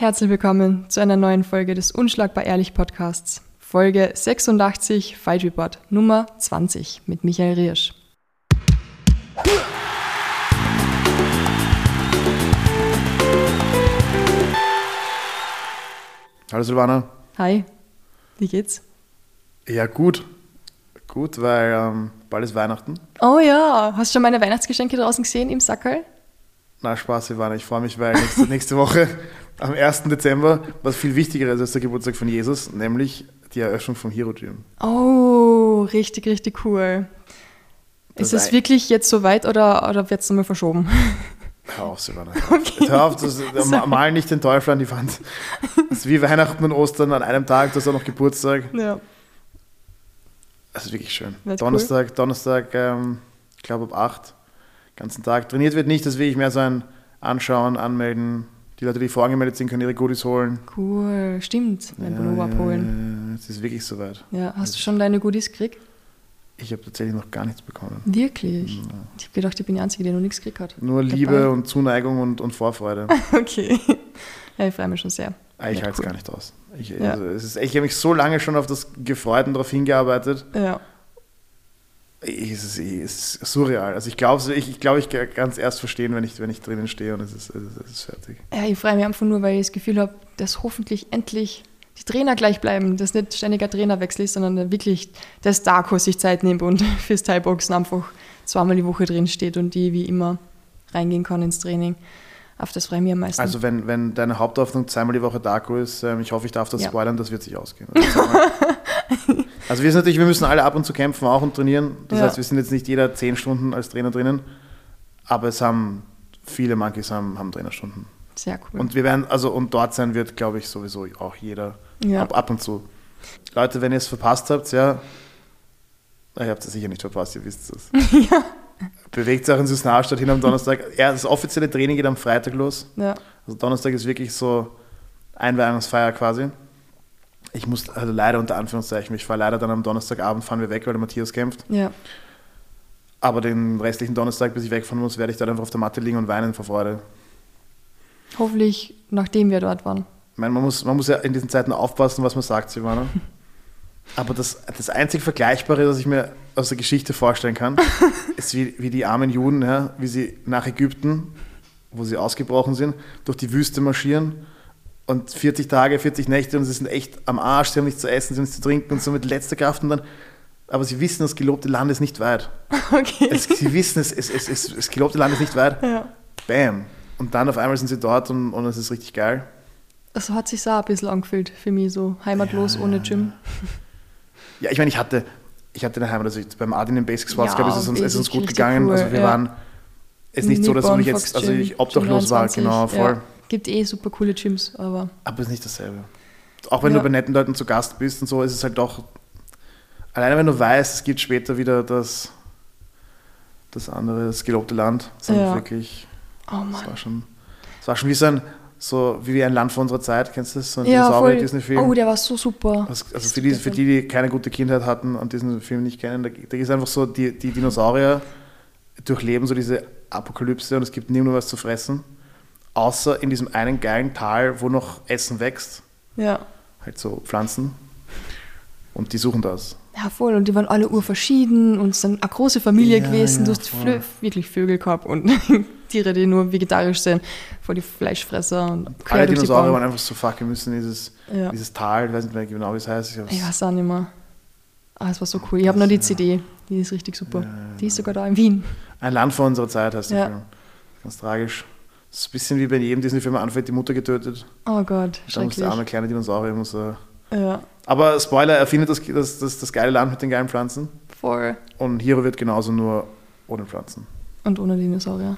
Herzlich willkommen zu einer neuen Folge des Unschlagbar Ehrlich Podcasts. Folge 86 Fight Report Nummer 20 mit Michael Riersch. Hallo Silvana. Hi, wie geht's? Ja, gut. Gut, weil ähm, bald ist Weihnachten. Oh ja, hast du schon meine Weihnachtsgeschenke draußen gesehen im Sackerl? Na, Spaß, Silvana. Ich freue mich, weil nächste, nächste Woche am 1. Dezember was viel wichtiger ist als der Geburtstag von Jesus, nämlich die Eröffnung vom Hero Gym. Oh, richtig, richtig cool. Das ist es wirklich jetzt soweit oder, oder wird es nochmal verschoben? Hör auf, Silvana. Okay. Hör auf, das, ma- mal nicht den Teufel an die Wand. Das ist wie Weihnachten und Ostern an einem Tag, das ist auch noch Geburtstag. Ja. Das ist wirklich schön. Wird Donnerstag, Donnerstag, ähm, ich glaube ab 8, ganzen Tag. Trainiert wird nicht, das will ich mehr so ein Anschauen, Anmelden. Die Leute, die vorangemeldet sind, können ihre Goodies holen. Cool, stimmt. Mein Pullover abholen. ja, es ist wirklich soweit. Ja, hast du schon deine Goodies gekriegt? Ich habe tatsächlich noch gar nichts bekommen. Wirklich? Ich habe gedacht, ich bin die Einzige, die noch nichts gekriegt hat. Nur Dabei. Liebe und Zuneigung und, und Vorfreude. Okay. Ja, ich freue mich schon sehr. Ah, Ich Ja, halte es cool. gar nicht aus. Ich, Ja. also, ist, ich habe mich so lange schon auf das gefreut und darauf hingearbeitet. Ja. Es ist, es ist surreal. Also ich glaube, ich, ich, glaube, ich kann es erst verstehen, wenn ich, wenn ich drinnen stehe und es ist, es ist, es ist fertig. Ja, ich freue mich einfach nur, weil ich das Gefühl habe, dass hoffentlich endlich die Trainer gleich bleiben, dass nicht ständiger Trainerwechsel ist, sondern wirklich der Starko sich Zeit nimmt und fürs Thai-Boxen einfach zweimal die Woche drin steht und die wie immer reingehen kann ins Training. Auf das freue ich mich am meisten. Also wenn, wenn deine Haupthoffnung zweimal die Woche Darko ist, ähm, ich hoffe, ich darf das Ja. spoilern, das wird sich ausgehen. Also. Also wir sind natürlich, wir müssen alle ab und zu kämpfen, auch und trainieren. Das Ja. heißt, wir sind jetzt nicht jeder zehn Stunden als Trainer drinnen, aber es haben viele Monkeys haben, haben Trainerstunden. Sehr cool. Und wir werden, also und dort sein wird, glaube ich, sowieso auch jeder Ja. ab, ab und zu. Leute, wenn ihr es verpasst habt, ja, ihr habt es sicher nicht verpasst, ihr wisst es. Bewegt euch in Susnahrstadt hin am Donnerstag. Ja, das offizielle Training geht am Freitag los. ja. Also Donnerstag ist wirklich so Einweihungsfeier quasi. Ich muss, also leider unter Anführungszeichen, ich fahre leider dann am Donnerstagabend, fahren wir weg, weil der Matthias kämpft. ja. Aber den restlichen Donnerstag, bis ich wegfahren muss, werde ich dann einfach auf der Matte liegen und weinen vor Freude. Hoffentlich, nachdem wir dort waren. Ich meine, man muss, man muss ja in diesen Zeiten aufpassen, was man sagt, Silvana. Aber das, das einzig Vergleichbare, was ich mir aus der Geschichte vorstellen kann, ist wie, wie die armen Juden, ja, wie sie nach Ägypten, wo sie ausgebrochen sind, durch die Wüste marschieren und 40 Tage, 40 Nächte und sie sind echt am Arsch, sie haben nichts zu essen, sie haben nichts zu trinken und so mit letzter Kraft und dann, aber sie wissen, das gelobte Land ist nicht weit. Okay. Es, sie wissen, es, es, es, es, das gelobte Land ist nicht weit. ja. Bam. Und dann auf einmal sind sie dort und, und es ist richtig geil. Das hat sich auch ein bisschen angefühlt für mich, so heimatlos Ja, ohne ja, Gym. Ja, ich meine, ich hatte, ich hatte eine Heimat, also ich, beim Adin in Basic Sports Ja, Club ist es uns, ist es uns gut gegangen. cool, also wir ja. waren, es ist nicht so, dass Nippon, ich jetzt, also ich obdachlos war, 23, genau, voll. Gibt eh super coole Gyms, aber Aber es ist nicht dasselbe. Auch wenn Ja. du bei netten Leuten zu Gast bist und so, ist es halt doch, alleine wenn du weißt, es gibt später wieder das, das andere, das gelobte Land, das, Ja. wirklich, oh das Mann. war schon, das war schon wie so ein, so wie ein Land vor unserer Zeit, kennst du das? So ein Ja, voll. Dinosaurier-Disney-Film. Oh, der war so super. Also, also für, die, für die, die keine gute Kindheit hatten und diesen Film nicht kennen, da, da ist einfach so, die, die Dinosaurier durchleben so diese Apokalypse und es gibt nur was zu fressen, außer in diesem einen geilen Tal, wo noch Essen wächst, Ja. halt so Pflanzen und die suchen das. Ja, voll. Und die waren alle urverschieden und es sind eine große Familie Ja, gewesen. ja, du hast. Flö wirklich Vögel gehabt und Tiere, die nur vegetarisch sind, voll die Fleischfresser und Alle Dinosaurier waren einfach so fuck, wir müssen dieses, Ja. dieses Tal, ich weiß nicht mehr genau, wie es heißt. Ich Ich weiß auch nicht mehr. Ah, es war so cool. Ich habe noch die CD. Die ist richtig super. Die ist sogar da in Wien. Ein Land vor unserer Zeit heißt Ja. Film. Ganz tragisch. Das ist ein bisschen wie bei jedem Disney-Film anfängt, die Mutter getötet. Oh Gott, Dann muss schrecklich. der arme kleine Dinosaurier muss er Ja, Aber Spoiler, er findet das, das, das, das geile Land mit den geilen Pflanzen. voll. Und Hiro wird genauso nur ohne Pflanzen. Und ohne Dinosaurier.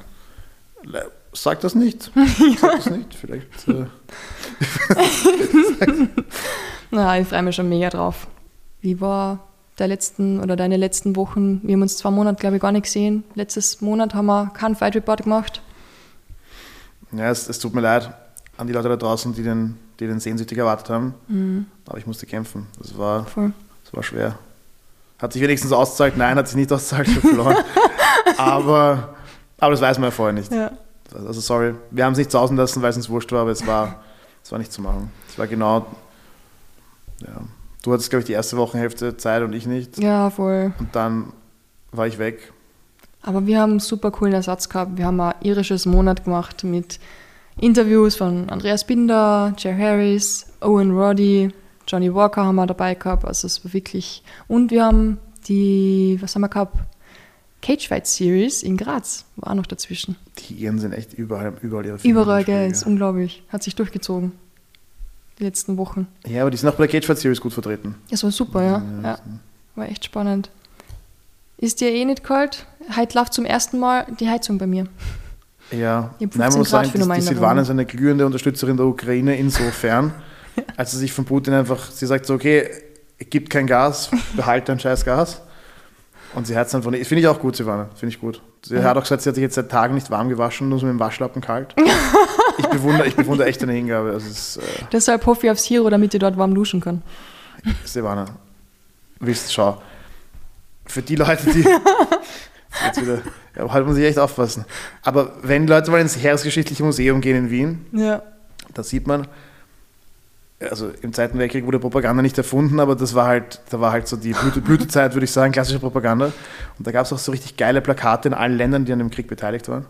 Sag das nicht. Sag das nicht. Vielleicht. Äh, Na, ich freue mich schon mega drauf. Wie war der letzten oder deine letzten Wochen? Wir haben uns zwei Monate, glaube ich, gar nicht gesehen. Letztes Monat haben wir keinen Fight Report gemacht. Ja, es, es tut mir leid an die Leute da draußen, die den, die den sehnsüchtig erwartet haben. Mhm, Aber ich musste kämpfen. Das war, voll. das war schwer. Hat sich wenigstens ausgezahlt? Nein, hat sich nicht ausgezahlt. Ich verloren. aber, aber das weiß man ja vorher nicht. Ja. Also sorry, wir haben es nicht sausen lassen, weil es uns wurscht war, aber es war, es war nicht zu machen. Das war genau, ja. Du hattest, glaube ich, die erste Wochenhälfte Zeit und ich nicht. Ja, voll. Und dann war ich weg. Aber wir haben einen super coolen Ersatz gehabt. Wir haben ein irisches Monat gemacht mit Interviews von Andreas Binder, Jer Harris, Owen Roddy, Johnny Walker haben wir dabei gehabt. Also es war wirklich. Und wir haben die, was haben wir gehabt? Cage Fight Series in Graz war auch noch dazwischen. Die Iren sind echt überall, überall ihre Filme Überall, gell, ja. ist unglaublich. Hat sich durchgezogen. Die letzten Wochen. Ja, aber die sind auch bei der Cage Fight Series gut vertreten. Das war super, ja. ja. War echt spannend. Ist dir eh nicht kalt? Heute läuft zum ersten Mal die Heizung bei mir. Ja, Ich hab 15 Nein, man muss Grad sagen, die, die Silvana ist eine glühende Unterstützerin der Ukraine insofern, als sie sich von Putin einfach, sie sagt so, okay, gibt kein Gas, behalte dein scheiß Gas. Und sie hat es dann von, finde ich auch gut, Silvana, finde ich gut. Sie Ja. hat auch gesagt, sie hat sich jetzt seit Tagen nicht warm gewaschen, nur so mit dem Waschlappen kalt. ich, bewundere, ich bewundere echt deine Hingabe. Also ist, äh, Deshalb hoffe ich aufs Hero, damit ich dort warm duschen kann. Silvana, wisst, schau, für die Leute, die. Jetzt wieder, ja, halt muss ich echt aufpassen. Aber wenn Leute mal ins Heeresgeschichtliche Museum gehen in Wien, Ja. da sieht man, also im Zweiten Weltkrieg wurde Propaganda nicht erfunden, aber das war halt, da war halt so die Blüte, Blütezeit, würde ich sagen, klassische Propaganda. Und da gab es auch so richtig geile Plakate in allen Ländern, die an dem Krieg beteiligt waren.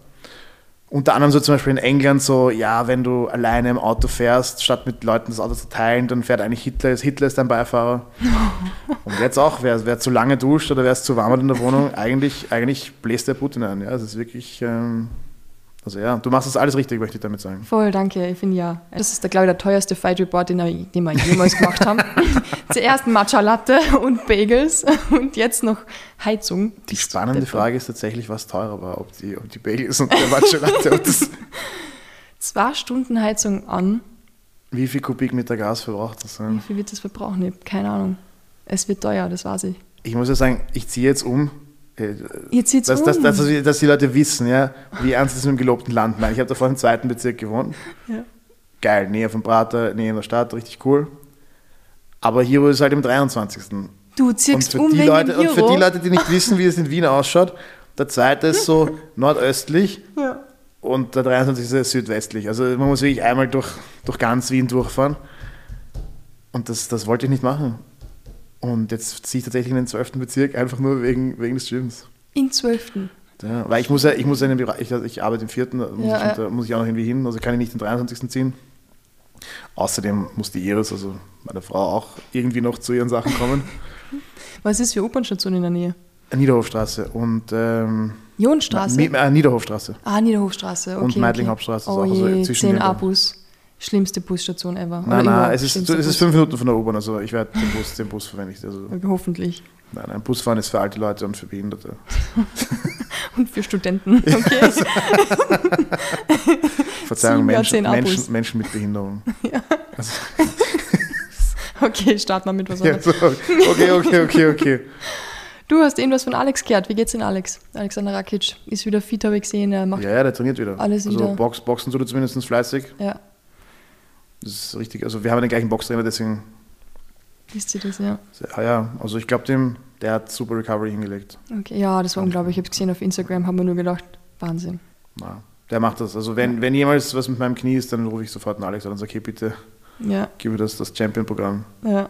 Unter anderem so zum Beispiel in England so, ja, wenn du alleine im Auto fährst, statt mit Leuten das Auto zu teilen, dann fährt eigentlich Hitler, Hitler ist dein Beifahrer. Und jetzt auch, wer, wer zu lange duscht oder wer es zu warm hat in der Wohnung, eigentlich, eigentlich bläst der Putin ein. Ja, das ist wirklich, ähm, also ja, du machst das alles richtig, möchte ich damit sagen. Voll, danke. Ich finde ja. Das ist, glaube ich, der teuerste Fight Report, den, wir- den wir jemals gemacht haben. Zuerst Matcha Latte und Bagels und jetzt noch Heizung. Die spannende Frage ist tatsächlich, was teurer war, ob die, ob die Bagels und der Matcha Latte und das, Zwei Stunden Heizung an. wie viel Kubikmeter Gas verbraucht das? Wie Ja? viel wird das verbrauchen? Ich habe keine Ahnung. Es wird teuer, das weiß ich. Ich muss ja sagen, ich ziehe jetzt um. Äh, Jetzt Dass, um. dass, dass, dass, die Leute wissen, ja, wie ernst es mit dem gelobten Land meint. Ich habe davor im zweiten Bezirk gewohnt. Ja. Geil, Nähe vom Prater, Nähe in der Stadt, richtig cool. Aber Hero ist halt im 23. Du ziehst um die Leute, und für die Leute, die nicht wissen, wie es in Wien ausschaut, der zweite ist so nordöstlich Ja. und der 23. ist südwestlich. Also man muss wirklich einmal durch, durch ganz Wien durchfahren. Und das, das wollte ich nicht machen. Und jetzt ziehe ich tatsächlich in den 12. Bezirk, einfach nur wegen, wegen des Gyms. In 12. Ja, weil ich muss ja, ich muss ja in den Bereich, ich, ich arbeite im vierten, da muss, Ja, ich, ja. da muss ich auch noch irgendwie hin, also kann ich nicht den 23. ziehen. Außerdem muss die Iris, also meine Frau, auch irgendwie noch zu ihren Sachen kommen. Was ist für U-Bahn-Station in der Nähe? Niederhofstraße und ähm, Jonstraße? Äh, Niederhofstraße. ah, Niederhofstraße. Okay, Und okay. Meidling-Hauptstraße ist Oh auch so je, zwischen 10 den- A-Bus. Schlimmste Busstation ever. Nein, Oder nein, es ist, es ist fünf Minuten von der U-Bahn, also ich werde den Bus, den Bus verwende ich. Also, Hoffentlich. nein, ein Busfahren ist für alte Leute und für Behinderte. Und für Studenten. Okay. Verzeihung, Menschen. Menschen, Menschen mit Behinderung. Also, okay, starten wir mit was ja, anderes. so, okay, okay, okay, okay. Du hast irgendwas von Alex gehört. Wie geht's denn Alex? Alexander Rakic ist wieder fit, habe ich gesehen. Er macht Ja, ja, der trainiert wieder. Alles also wieder. Box, Boxen tut er zumindest fleißig. ja. Das ist richtig. Also wir haben ja den gleichen Boxtrainer, deswegen. Wisst ihr das, ja? Ja, ja. Also ich glaube dem, der hat super Recovery hingelegt. Okay, ja, das war unglaublich. Ich habe es gesehen auf Instagram, haben wir nur gedacht, Wahnsinn. Ja, der macht das. Also wenn, wenn jemals was mit meinem Knie ist, dann rufe ich sofort einen Alex an und sage, okay, bitte Ja, gib mir das, das Champion-Programm. ja.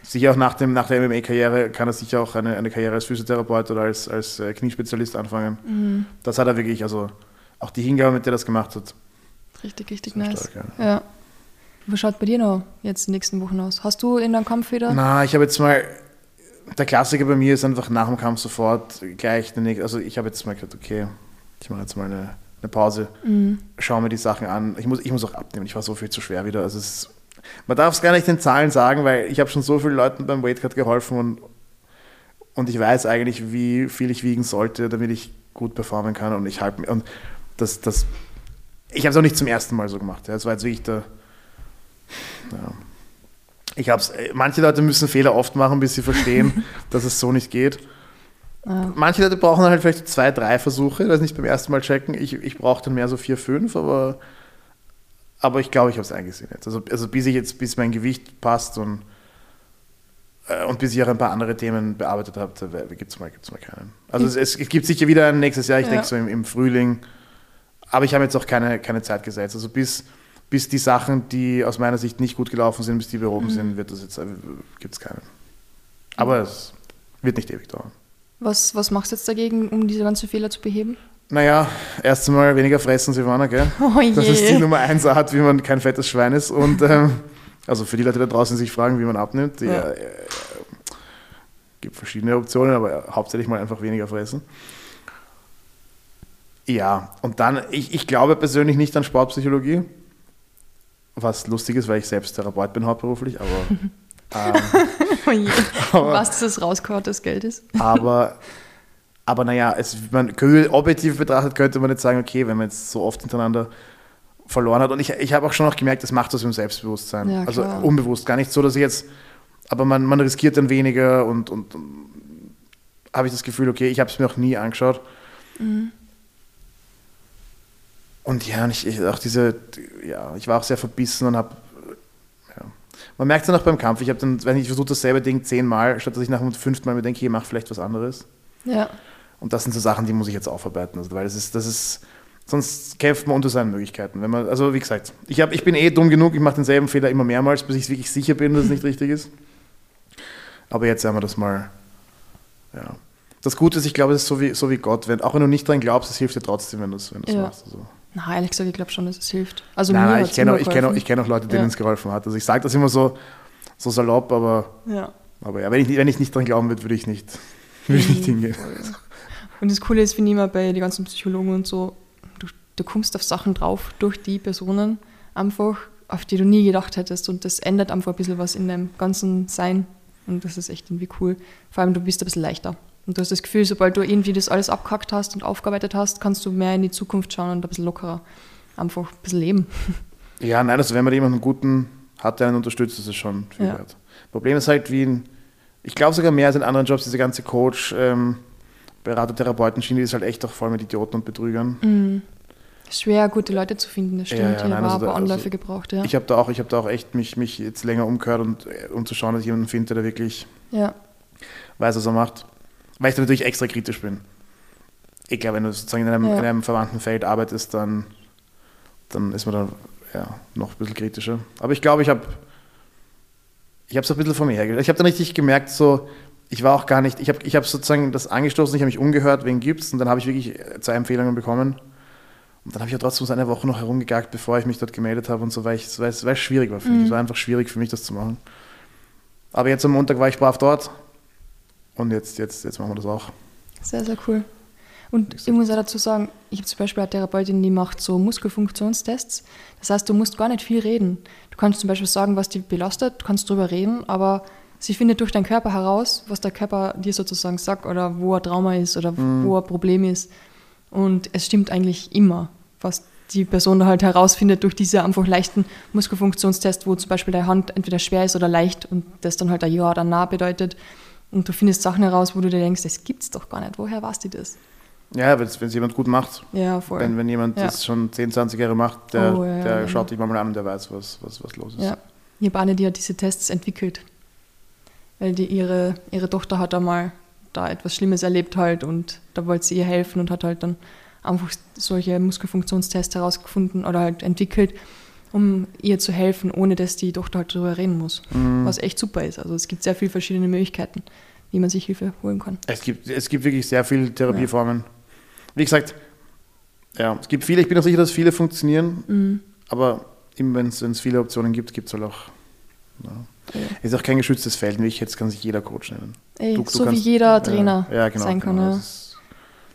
Sicher auch nach, dem, nach der MMA-Karriere kann er sicher auch eine, eine Karriere als Physiotherapeut oder als, als äh, Kniespezialist anfangen. Mhm. Das hat er wirklich, also auch die Hingabe, mit der er das gemacht hat. Richtig, richtig nice. stark, ja. Was schaut bei dir noch jetzt in den nächsten Wochen aus? Hast du in deinem Kampf wieder? Na, ich habe jetzt mal, der Klassiker bei mir ist einfach nach dem Kampf sofort gleich, nächste- also ich habe jetzt mal gesagt, okay, ich mache jetzt mal eine, eine Pause, Mhm. schaue mir die Sachen an. Ich muss, ich muss auch abnehmen, ich war so viel zu schwer wieder. Also es man darf es gar nicht in Zahlen sagen, weil ich habe schon so vielen Leuten beim Weightcut geholfen und, und ich weiß eigentlich, wie viel ich wiegen sollte, damit ich gut performen kann und ich halte und das, das, ich habe es auch nicht zum ersten Mal so gemacht. Ja. Es war jetzt wirklich der, ja. Ich hab's, äh, manche Leute müssen Fehler oft machen, bis sie verstehen, dass es so nicht geht. Ja. Manche Leute brauchen halt vielleicht zwei, drei Versuche, das nicht beim ersten Mal checken. Ich, ich brauche dann mehr so vier, fünf, aber, aber ich glaube, ich habe es eingesehen jetzt. Also, also bis ich jetzt, bis mein Gewicht passt und, äh, und bis ich auch ein paar andere Themen bearbeitet habe, gibt es mal, gibt's mal keinen. Also es, es, es gibt sicher wieder ein nächstes Jahr, ich Ja. denke so im, im Frühling. Aber ich habe jetzt auch keine, keine Zeit gesetzt. Also bis, bis die Sachen, die aus meiner Sicht nicht gut gelaufen sind, bis die behoben Mhm. sind, wird es jetzt, gibt es keinen. Aber es wird nicht ewig dauern. Was, was machst du jetzt dagegen, um diese ganzen Fehler zu beheben? Naja, erst einmal weniger fressen, Silvana, gell? Oh je. Das ist die Nummer eins Art, wie man kein fettes Schwein ist. Und ähm, also für die Leute da draußen, die sich fragen, wie man abnimmt, die, Ja. äh, äh, gibt verschiedene Optionen, aber hauptsächlich mal einfach weniger fressen. Ja, und dann, ich, ich glaube persönlich nicht an Sportpsychologie, was lustig ist, weil ich selbst Therapeut bin hauptberuflich, aber, ähm, oh je. aber Was das rausgehauertes Geld ist. aber, aber naja, es, man, objektiv betrachtet könnte man jetzt sagen, okay, wenn man jetzt so oft hintereinander verloren hat. Und ich, ich habe auch schon noch gemerkt, das macht mit dem Selbstbewusstsein. Ja, also unbewusst, gar nicht so, dass ich jetzt, aber man, man riskiert dann weniger und, und, und habe ich das Gefühl, okay, ich habe es mir auch nie angeschaut. Mhm. Und ja, und ich, ich, auch diese, ja, ich war auch sehr verbissen und habe, ja. Man merkt es dann auch beim Kampf. Ich habe dann, wenn ich versuche dasselbe Ding zehnmal, statt dass ich nach dem fünften Mal mir denke, ich mache vielleicht was anderes. Ja. Und das sind so Sachen, die muss ich jetzt aufarbeiten. Also, weil das ist, das ist, sonst kämpft man unter seinen Möglichkeiten. Wenn man, also wie gesagt, ich, hab, ich bin eh dumm genug, ich mache denselben Fehler immer mehrmals, bis ich wirklich sicher bin, dass es nicht richtig ist. Aber jetzt haben wir das mal. Ja. Das Gute ist, ich glaube, es ist so wie, so wie Gott. Wenn, auch wenn du nicht dran glaubst, es hilft dir trotzdem, wenn du es wenn du's Ja. machst. Also. Na, ehrlich gesagt, ich glaube schon, dass es hilft. Also nein, mir nein, ich kenne auch, ich kenn auch, ich kenn auch Leute, denen Ja. es geholfen hat. Also ich sage das immer so, so salopp, aber, Ja. aber ja, wenn, ich, wenn ich nicht dran glauben würde, würde ich nicht, würde ich nicht Mhm. hingehen. Und das Coole ist, finde ich immer bei den ganzen Psychologen und so, du, du kommst auf Sachen drauf durch die Personen einfach, auf die du nie gedacht hättest. Und das ändert einfach ein bisschen was in deinem ganzen Sein. Und das ist echt irgendwie cool. Vor allem, du bist ein bisschen leichter. Und du hast das Gefühl, sobald du irgendwie das alles abgehackt hast und aufgearbeitet hast, kannst du mehr in die Zukunft schauen und ein bisschen lockerer einfach ein bisschen leben. Ja, nein, also wenn man jemanden guten hat, der einen unterstützt, ist es schon viel Ja. wert. Problem ist halt, wie in, ich glaube sogar mehr als in anderen Jobs, diese ganze Coach, ähm, Berater, Therapeuten-Schiene, die ist halt echt auch voll mit Idioten und Betrügern. Schwer, gute Leute zu finden, das Ja, stimmt. ja, ich nein, habe also paar da- Anläufe also gebraucht, ja. Ich habe da auch, ich habe da auch echt mich, mich jetzt länger umgehört und äh, um zu schauen, dass ich jemanden finde, der wirklich ja. weiß, was er macht. Weil ich da natürlich extra kritisch bin. Ich glaube, wenn du sozusagen in einem, Ja. in einem verwandten Feld arbeitest, dann, dann ist man da ja, noch ein bisschen kritischer. Aber ich glaube, ich habe ich habe es ein bisschen vor mir hergestellt. Ich habe dann richtig gemerkt, so, ich war auch gar nicht, ich habe ich hab sozusagen das angestoßen, ich habe mich umgehört, wen gibt's und dann habe ich wirklich äh, zwei Empfehlungen bekommen. Und dann habe ich ja trotzdem so eine Woche noch herumgegagt, bevor ich mich dort gemeldet habe und so, weil, ich, weil, es, weil es schwierig war für mich. Es war einfach schwierig für mich, das zu machen. Aber jetzt am Montag war ich brav dort und jetzt, jetzt, jetzt machen wir das auch. Sehr, sehr cool. Und ich muss auch dazu sagen, ich habe zum Beispiel eine Therapeutin, die macht so Muskelfunktionstests. Das heißt, du musst gar nicht viel reden. Du kannst zum Beispiel sagen, was dich belastet, du kannst drüber reden, aber sie findet durch deinen Körper heraus, was der Körper dir sozusagen sagt oder wo ein Trauma ist oder wo ein Problem ist. Und es stimmt eigentlich immer, was die Person da halt herausfindet durch diese einfach leichten Muskelfunktionstest, wo zum Beispiel deine Hand entweder schwer ist oder leicht und das dann halt ein Ja oder Nah bedeutet. Und du findest Sachen heraus, wo du dir denkst, das gibt's doch gar nicht. Woher weißt du das? Ja, wenn es jemand gut macht. Ja, voll. Wenn, wenn jemand Ja. das schon 10, 20 Jahre macht, der, Oh, ja, der ja. schaut dich mal an und der weiß, was, was, was los ist. ja. Ich habe eine, die hat diese Tests entwickelt. Weil die, ihre, ihre Tochter hat einmal da etwas Schlimmes erlebt halt und da wollte sie ihr helfen und hat halt dann einfach solche Muskelfunktionstests herausgefunden oder halt entwickelt, um ihr zu helfen, ohne dass die Tochter halt drüber reden muss. Mhm. Was echt super ist. Also es gibt sehr viele verschiedene Möglichkeiten, wie man sich Hilfe holen kann. Es, gibt, es gibt wirklich sehr viele Therapieformen. Wie gesagt, ja, es gibt viele, ich bin auch sicher, dass viele funktionieren, Mhm. aber wenn es viele Optionen gibt, gibt es halt auch. Ja. Ja. Ist auch kein geschütztes Feld, wie ich jetzt kann sich jeder Coach nennen. Ey, Du- du so wie kannst- jeder Trainer ja, ja, genau, sein kann. genau. Ja. Das ist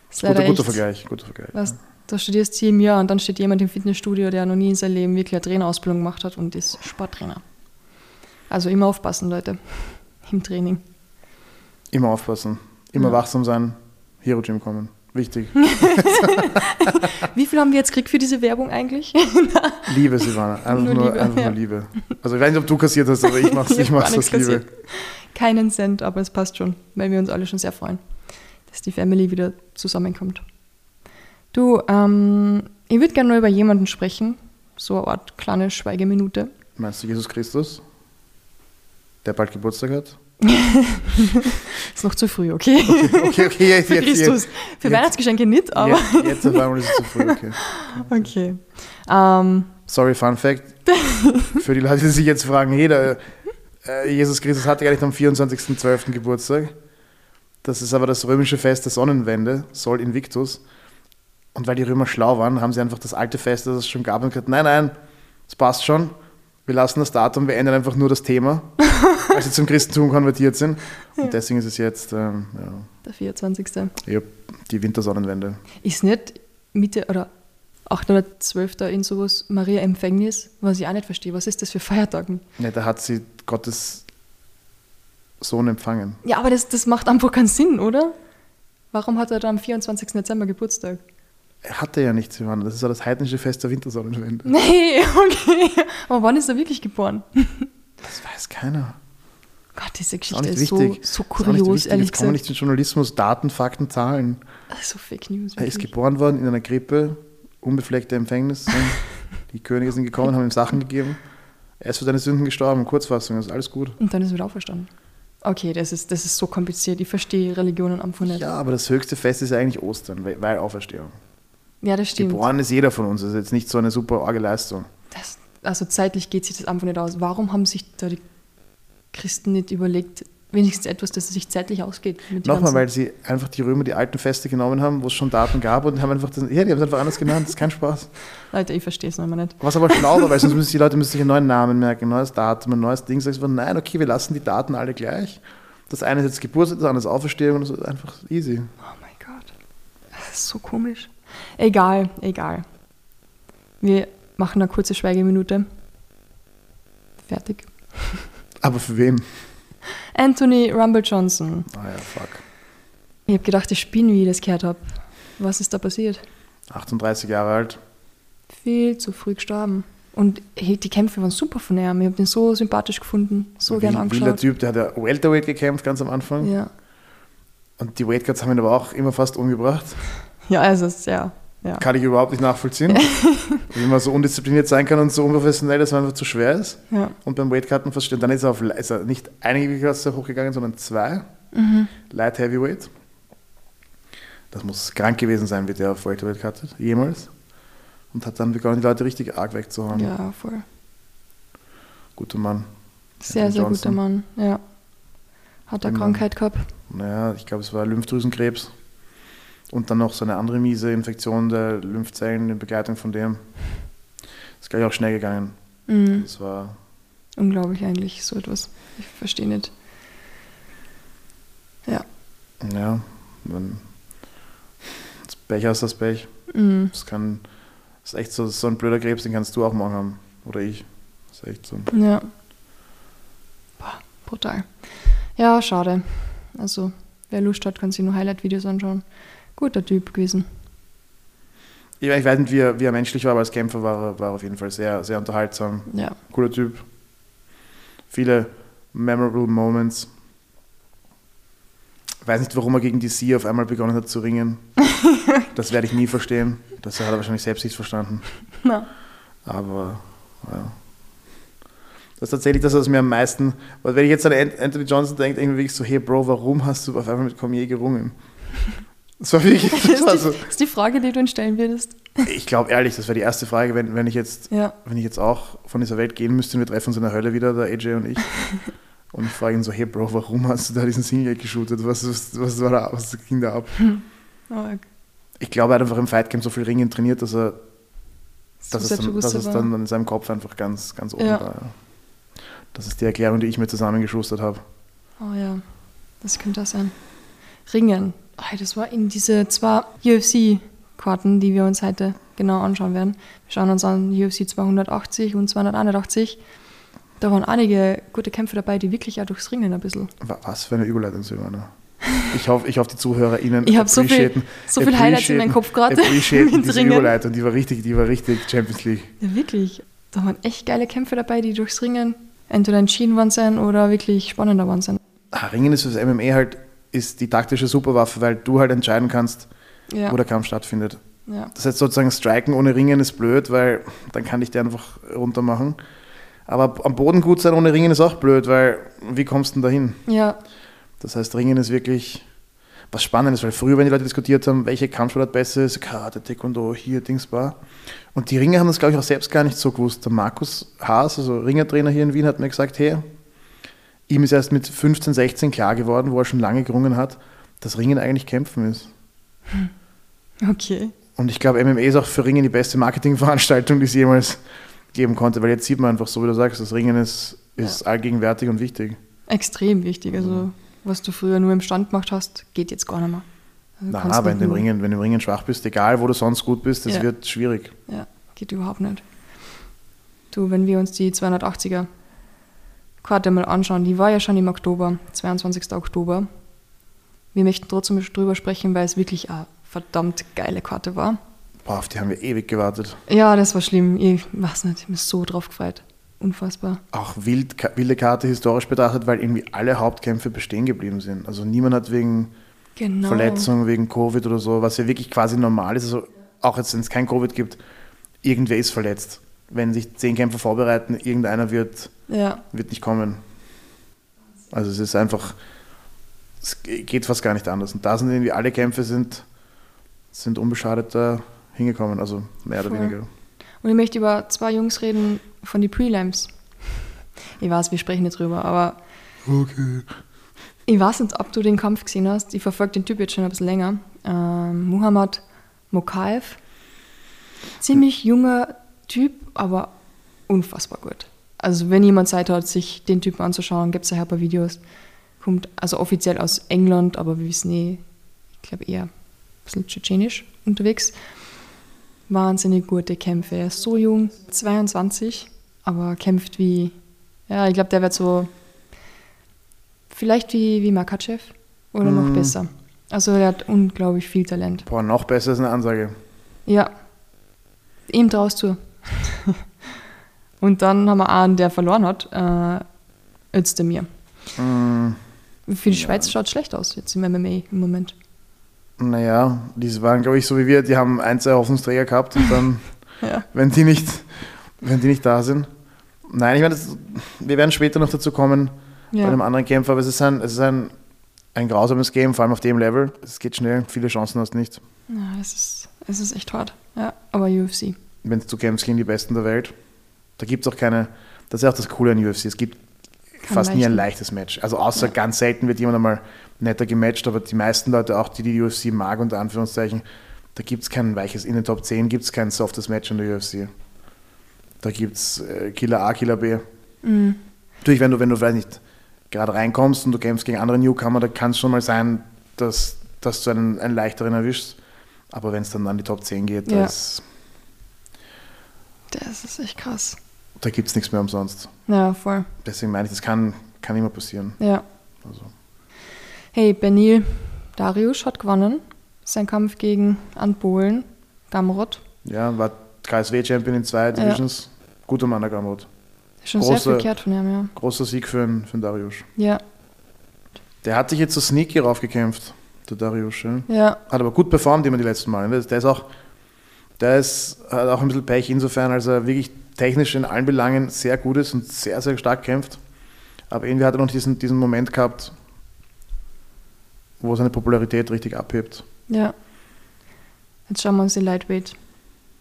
Das ist guter, guter Vergleich. Guter Vergleich. Weißt, da studierst sieben Jahre und dann steht jemand im Fitnessstudio, der noch nie in seinem Leben wirklich eine Trainerausbildung gemacht hat und ist Sporttrainer. Also immer aufpassen, Leute, im Training. Immer aufpassen, immer Ja. wachsam sein, Hero Gym kommen. Wichtig. Wie viel haben wir jetzt gekriegt für diese Werbung eigentlich? Liebe, Silvana. Einfach Nur nur, Liebe, einfach ja. nur Liebe. Also ich weiß nicht, ob du kassiert hast, aber ich mach's, Ich ich mach's aus Liebe. Keinen Cent, aber es passt schon, weil wir uns alle schon sehr freuen, dass die Family wieder zusammenkommt. Du, ähm, ich würde gerne nur über jemanden sprechen, so eine Art kleine Schweigeminute. Meinst du Jesus Christus? Der bald Geburtstag hat? Ist noch zu früh, okay? Okay, okay, jetzt, Für jetzt, Christus. jetzt. Für jetzt- Weihnachtsgeschenke nicht, aber. Jetzt, jetzt auf einmal ist es zu früh, okay. Okay. Ähm, Sorry, Fun Fact. Für die Leute, die sich jetzt fragen, jeder, äh, Jesus Christus hatte gar nicht am 24.12. Geburtstag. Das ist aber das römische Fest der Sonnenwende, Sol Invictus. Und weil die Römer schlau waren, haben sie einfach das alte Fest, das es schon gab, und gesagt, nein, nein, es passt schon. Wir lassen das Datum, wir ändern einfach nur das Thema, als sie zum Christentum konvertiert sind. Und deswegen ist es jetzt ähm, ja, Der 24. ja, die Wintersonnenwende. Ist nicht Mitte oder 8. oder 12. in sowas Maria Empfängnis, was ich auch nicht verstehe. Was ist das für Feiertagen? Ja, da hat sie Gottes Sohn empfangen. Ja, aber das, das macht einfach keinen Sinn, oder? Warum hat er dann am 24. Dezember Geburtstag? Er hatte ja nichts, Johanna. Das ist ja das heidnische Fest der Wintersonnenwende. Nee, okay. Aber wann ist er wirklich geboren? Das weiß keiner. Gott, diese Ist Geschichte nicht ist, so, wichtig. so Ist kurios, ehrlich Jetzt kann man gesagt. nicht den Journalismus Daten, Fakten, Zahlen. So Fake News. Er ist wirklich. geboren worden in einer Krippe, unbefleckte Empfängnis. Die Könige sind gekommen, haben ihm Sachen gegeben. Er ist für seine Sünden gestorben. Kurzfassung, ist alles gut. Und dann ist er wieder auferstanden. Okay, das ist, das ist so kompliziert. Ich verstehe Religionen einfach nicht. Ja, aber das höchste Fest ist eigentlich Ostern, weil Auferstehung. Ja, das stimmt. Geboren ist jeder von uns. Das ist jetzt nicht so eine super arge Leistung. Das, also zeitlich geht sich das einfach nicht aus. Warum haben sich da die Christen nicht überlegt, wenigstens etwas, das sich zeitlich ausgeht? Nochmal, weil sie einfach die Römer die alten Feste genommen haben, wo es schon Daten gab und haben einfach das, ja, die haben es einfach anders genannt. Das ist kein Spaß. Leute, ich verstehe es noch immer nicht. Was aber schlau war, weil sonst müssen die Leute müssen sich einen neuen Namen merken, ein neues Datum, ein neues Ding. Sagst du, nein, okay, wir lassen die Daten alle gleich. Das eine ist jetzt Geburtstag, das andere ist Auferstehung und das ist einfach easy. Oh mein Gott. Das ist so komisch. Egal, egal. Wir machen eine kurze Schweigeminute. Fertig. Aber für wen? Anthony Rumble Johnson. Ah ja, fuck. Ich habe gedacht, ich spinne, wie ich das gehört habe. Was ist da passiert? 38 Jahre alt. Viel zu früh gestorben. Und hey, die Kämpfe waren super von ihm. Ich habe den so sympathisch gefunden, so gern Wilder angeschaut. Typ, der hat ja Welterweight gekämpft ganz am Anfang. Ja. Und die Weightcuts haben ihn aber auch immer fast umgebracht. ja, also ja. Ja. Kann ich überhaupt nicht nachvollziehen. wie man so undiszipliniert sein kann und so unprofessionell, dass man einfach zu schwer ist. ja. Und beim Weightcutten verstehen. Dann ist er, auf, ist er nicht eine Gewichtsklasse hochgegangen, sondern zwei. Mhm. Light Heavyweight. Das muss krank gewesen sein, wie der auf Welterweight cuttet, jemals. Und hat dann begonnen, die Leute richtig arg wegzuhauen. ja, voll. Guter Mann. Sehr, sehr guter. Mann. Ja. Hat Immer. Krankheit gehabt. Naja, ich glaube, es war Lymphdrüsenkrebs. Und dann noch so eine andere miese Infektion der Lymphzellen in Begleitung von dem. Ist gleich auch schnell gegangen. Mhm. Das war, Unglaublich eigentlich, so etwas. Ich verstehe nicht. Ja. ja, wenn das Pech hast, das Pech. Mhm. Das kann, das ist echt so, so ein blöder Krebs, den kannst du auch morgen haben. Oder ich. Das ist echt so. Ja. Boah, brutal. Ja, schade. Also, wer Lust hat, kann sich nur Highlight-Videos anschauen. Guter Typ gewesen. Ich, ich weiß nicht, wie er, wie er menschlich war, aber als Kämpfer war er, war er auf jeden Fall sehr, sehr unterhaltsam. Ja. Cooler Typ. Viele memorable Moments. Ich weiß nicht, warum er gegen DC auf einmal begonnen hat zu ringen. das werde ich nie verstehen. Das hat er wahrscheinlich selbst nicht verstanden. Na. Aber, ja. Das ist tatsächlich das, was mir am meisten. Weil wenn ich jetzt an Ant- Anthony Johnson denke, irgendwie wirklich so, hey Bro, warum hast du auf einmal mit Cormier gerungen? Das war wirklich. Das Das war ist, so. die, ist die Frage, die du ihn stellen würdest. Ich glaube ehrlich, das wäre die erste Frage, wenn, wenn ich jetzt Ja. wenn ich jetzt auch von dieser Welt gehen müsste wir treffen uns in der Hölle wieder, der AJ und ich. Und ich frage ihn so, hey Bro, warum hast du da diesen Single geshootet? Was, was, was, war da, was ging da ab? Oh, Ich glaube, er hat einfach im Fightcamp so viel Ringen trainiert, dass, er, so dass, es, dann, dass es dann in seinem Kopf einfach ganz, ganz oben Ja. war. Ja. Das ist die Erklärung, die ich mir zusammengeschustert habe. Oh ja, das könnte das sein. Ringen. Oh, das war in diese zwei UFC-Karten, die wir uns heute genau anschauen werden. Wir schauen uns an UFC 280 und 281. Da waren einige gute Kämpfe dabei, die wirklich auch durchs Ringen ein bisschen. Wa- Was für eine Überleitung, Silvana. Ich hoffe, ich hoffe, die ZuhörerInnen Ich habe so viel, so viel Highlights in meinem Kopf gerade appreciaten diese Ringen. Überleitung, die war richtig, die war richtig Champions League. Ja, wirklich. Da waren echt geile Kämpfe dabei, die durchs Ringen entweder entschieden worden sind oder wirklich spannender worden sind. Ah, Ringen ist fürs MMA halt ist die taktische Superwaffe, weil du halt entscheiden kannst, Ja, wo der Kampf stattfindet. ja. Das heißt sozusagen, Striken ohne Ringen ist blöd, weil dann kann ich dir einfach runter machen. Aber am Boden gut sein ohne Ringen ist auch blöd, weil wie kommst du denn dahin? ja, Das heißt, Ringen ist wirklich. was spannend ist, weil früher, wenn die Leute diskutiert haben, welche Kampfsportart besser ist, Karate, Taekwondo, hier, Dingsbar. Und die Ringer haben das, glaube ich, auch selbst gar nicht so gewusst. Der Markus Haas, also Ringertrainer hier in Wien, hat mir gesagt, hey, ihm ist erst mit 15, 16 klar geworden, wo er schon lange gerungen hat, dass Ringen eigentlich Kämpfen ist. Okay. Und ich glaube, MMA ist auch für Ringen die beste Marketingveranstaltung, die es jemals geben konnte, weil jetzt sieht man einfach, so wie du sagst, das Ringen ist, ist Ja. allgegenwärtig und wichtig. Extrem wichtig. Also, was du früher nur im Stand gemacht hast, geht jetzt gar nicht mehr. Also, Na, aber in dem Ringen, wenn du im Ringen schwach bist, egal wo du sonst gut bist, das Ja. wird schwierig. Ja, geht überhaupt nicht. Du, wenn wir uns die 280er Karte mal anschauen, die war ja schon im Oktober, 22. Oktober. Wir möchten trotzdem drüber sprechen, weil es wirklich eine verdammt geile Karte war. Boah, auf die haben wir ewig gewartet. Ja, das war schlimm. Ich weiß nicht, ich bin so drauf gefreut. Unfassbar. Auch wild, wilde Karte historisch betrachtet, weil irgendwie alle Hauptkämpfe bestehen geblieben sind. Also niemand hat wegen Genau. Verletzung, wegen Covid oder so, was ja wirklich quasi normal ist. Also auch jetzt, wenn es kein Covid gibt, irgendwer ist verletzt. Wenn sich zehn Kämpfer vorbereiten, irgendeiner wird, Ja, wird nicht kommen. Also es ist einfach, es geht fast gar nicht anders. Und da sind irgendwie alle Kämpfe sind, sind unbeschadet da hingekommen, also mehr oder Voll. weniger. und ich möchte über zwei Jungs reden von den Prelims. Ich weiß, wir sprechen nicht drüber, aber Okay. Ich weiß nicht, ob du den Kampf gesehen hast. Ich verfolge den Typ jetzt schon ein bisschen länger. Ähm, Muhammad Mokaev. Ziemlich junger Typ, aber unfassbar gut. Also wenn jemand Zeit hat, sich den Typen anzuschauen, gibt es ja ein paar Videos. Kommt also offiziell aus England, aber wir wissen eh, ich glaube eher ein bisschen tschetschenisch unterwegs. Wahnsinnig gute Kämpfe. Er ist so jung, 22, aber kämpft wie, ja, ich glaube, der wird so Vielleicht wie, wie Makachev oder noch Mm. besser. Also er hat unglaublich viel Talent. Boah, noch besser ist eine Ansage. Ja, ihm traust du. Und dann haben wir einen, der verloren hat, äh, Özdemir. Mm, Für die Ja. Schweiz schaut schlecht aus jetzt im MMA im Moment. naja, die waren, glaube ich, so wie wir, die haben ein, zwei Hoffnungsträger gehabt und dann, Ja. wenn die nicht, wenn die nicht da sind. Nein, ich meine, wir werden später noch dazu kommen, bei einem Ja, anderen Kämpfer, aber es ist ein, es ist ein, ein grausames Game, vor allem auf dem Level. Es geht schnell, viele Chancen hast du nicht. ja es, ist, es ist echt hart. Ja, aber UFC. Wenn du kämpfst gegen die Besten der Welt, da gibt es auch keine, das ist auch das Coole an UFC, es gibt Kein fast nie ein leichtes Match. Also außer Ja. ganz selten wird jemand einmal netter gematcht, aber die meisten Leute, auch die die UFC mag, unter Anführungszeichen, da gibt es kein weiches, in den Top 10 gibt es kein softes Match in der UFC. Da gibt es äh, Killer A, Killer B. Mhm. Natürlich, wenn du, wenn du, weiß nicht, gerade reinkommst und du kämpfst gegen andere Newcomer, da kann es schon mal sein, dass, dass du einen, einen leichteren erwischst. Aber wenn es dann an die Top 10 geht, Ja. das, Das ist echt krass. Da gibt es nichts mehr umsonst. Ja, voll. Deswegen meine ich, das kann, kann immer passieren. Ja. Also, Hey, Benil Dariusz hat gewonnen. Sein Kampf gegen Anpolen, Gamrot. ja, war KSW-Champion in zwei Divisions. Guter Mann, der Gamrot. Schon Große- sehr verkehrt von ihm, ja. Großer Sieg für den, für den Darius. Ja, Der hat sich jetzt so sneaky raufgekämpft, der Darius. Ja. ja, Hat aber gut performt immer die letzten Male. Der ist auch, der ist, hat auch ein bisschen Pech insofern, als er wirklich technisch in allen Belangen sehr gut ist und sehr, sehr stark kämpft. Aber irgendwie hat er noch diesen, diesen Moment gehabt, wo seine Popularität richtig abhebt. ja. Jetzt schauen wir uns die Lightweight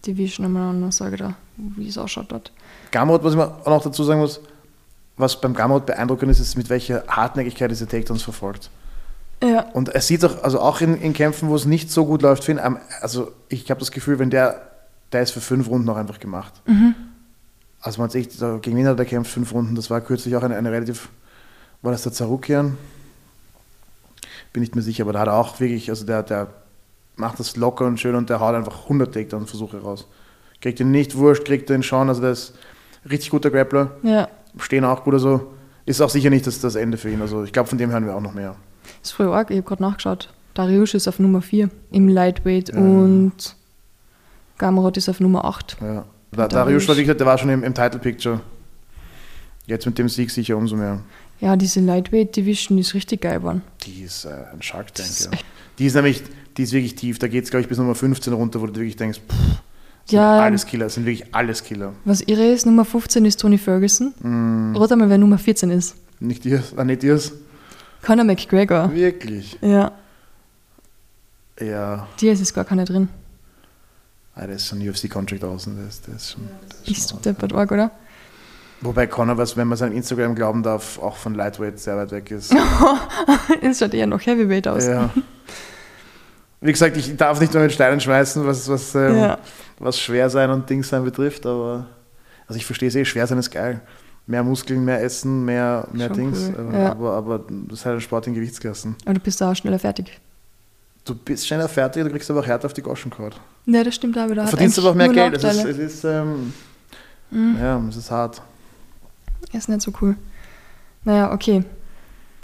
Division einmal an und sage da, wie es ausschaut dort. Gamrot, was ich auch noch dazu sagen muss, was beim Gamrot beeindruckend ist, ist, mit welcher Hartnäckigkeit diese Takedowns verfolgt. Ja, Und er sieht auch, also auch in, in Kämpfen, wo es nicht so gut läuft, für ihn, also ich habe das Gefühl, wenn der, der ist für fünf Runden auch einfach gemacht. mhm. Also man hat echt, gegen wen hat er kämpft, fünf Runden, das war kürzlich auch eine, eine relativ, war das der Zarukian? Bin nicht mehr sicher, aber da hat er auch wirklich, also der, der macht das locker und schön und der haut einfach 100 Takedown-Versuche raus. Kriegt ihn nicht wurscht, kriegt ihn schon, also der ist richtig guter Grappler, ja. stehen auch gut, also ist auch sicher nicht das, das Ende für ihn, also ich glaube, von dem hören wir auch noch mehr. Das ist voll arg, ich habe gerade nachgeschaut. Dariusz ist auf Nummer 4 im Lightweight Ja. und Gamrot ist auf Nummer 8. Ja. Da, Darius- war, wie gesagt, der war schon im, im Title Picture. Jetzt mit dem Sieg sicher umso mehr. Ja, diese Lightweight Division ist richtig geil geworden. Die ist äh, ein Shark Tank. Ja. Die ist nämlich, die ist wirklich tief. Da geht es, glaube ich, bis Nummer 15 runter, wo du wirklich denkst, pff, sind Ja. alles Killer, sind wirklich alles Killer. Was irre ist, Nummer 15 ist Tony Ferguson. Mm, Rat einmal, wer Nummer 14 ist. nicht dir, ah, nicht dir's. Conor McGregor. Wirklich. Ja. Ja, Diaz ist gar keine drin. Ah, da ist schon UFC-Contract außen. Das, das ist schon, das ist Ist schon hart. deppert arg, oder? Wobei Conor, was, wenn man seinem Instagram glauben darf, auch von Lightweight sehr weit weg ist. Es schaut eher noch Heavyweight aus. ja. Wie gesagt, ich darf nicht nur mit Steinen schmeißen, was, was, ähm, Ja. was schwer sein und Dings sein betrifft, aber also ich verstehe es eh, schwer sein ist geil. Mehr Muskeln, mehr Essen, mehr, mehr Schon Dings. cool, Aber, ja. aber, aber das ist halt ein Sport in Gewichtsklassen. Aber du bist da auch schneller fertig. Du bist schneller fertig, du kriegst aber auch härter auf die Goschenkraut. Ja, das stimmt. Du Hat verdienst aber auch eigentlich mehr Geld. Es ist, es ist, ähm, Mhm. ja, es ist hart. Ist nicht so cool. Naja, okay.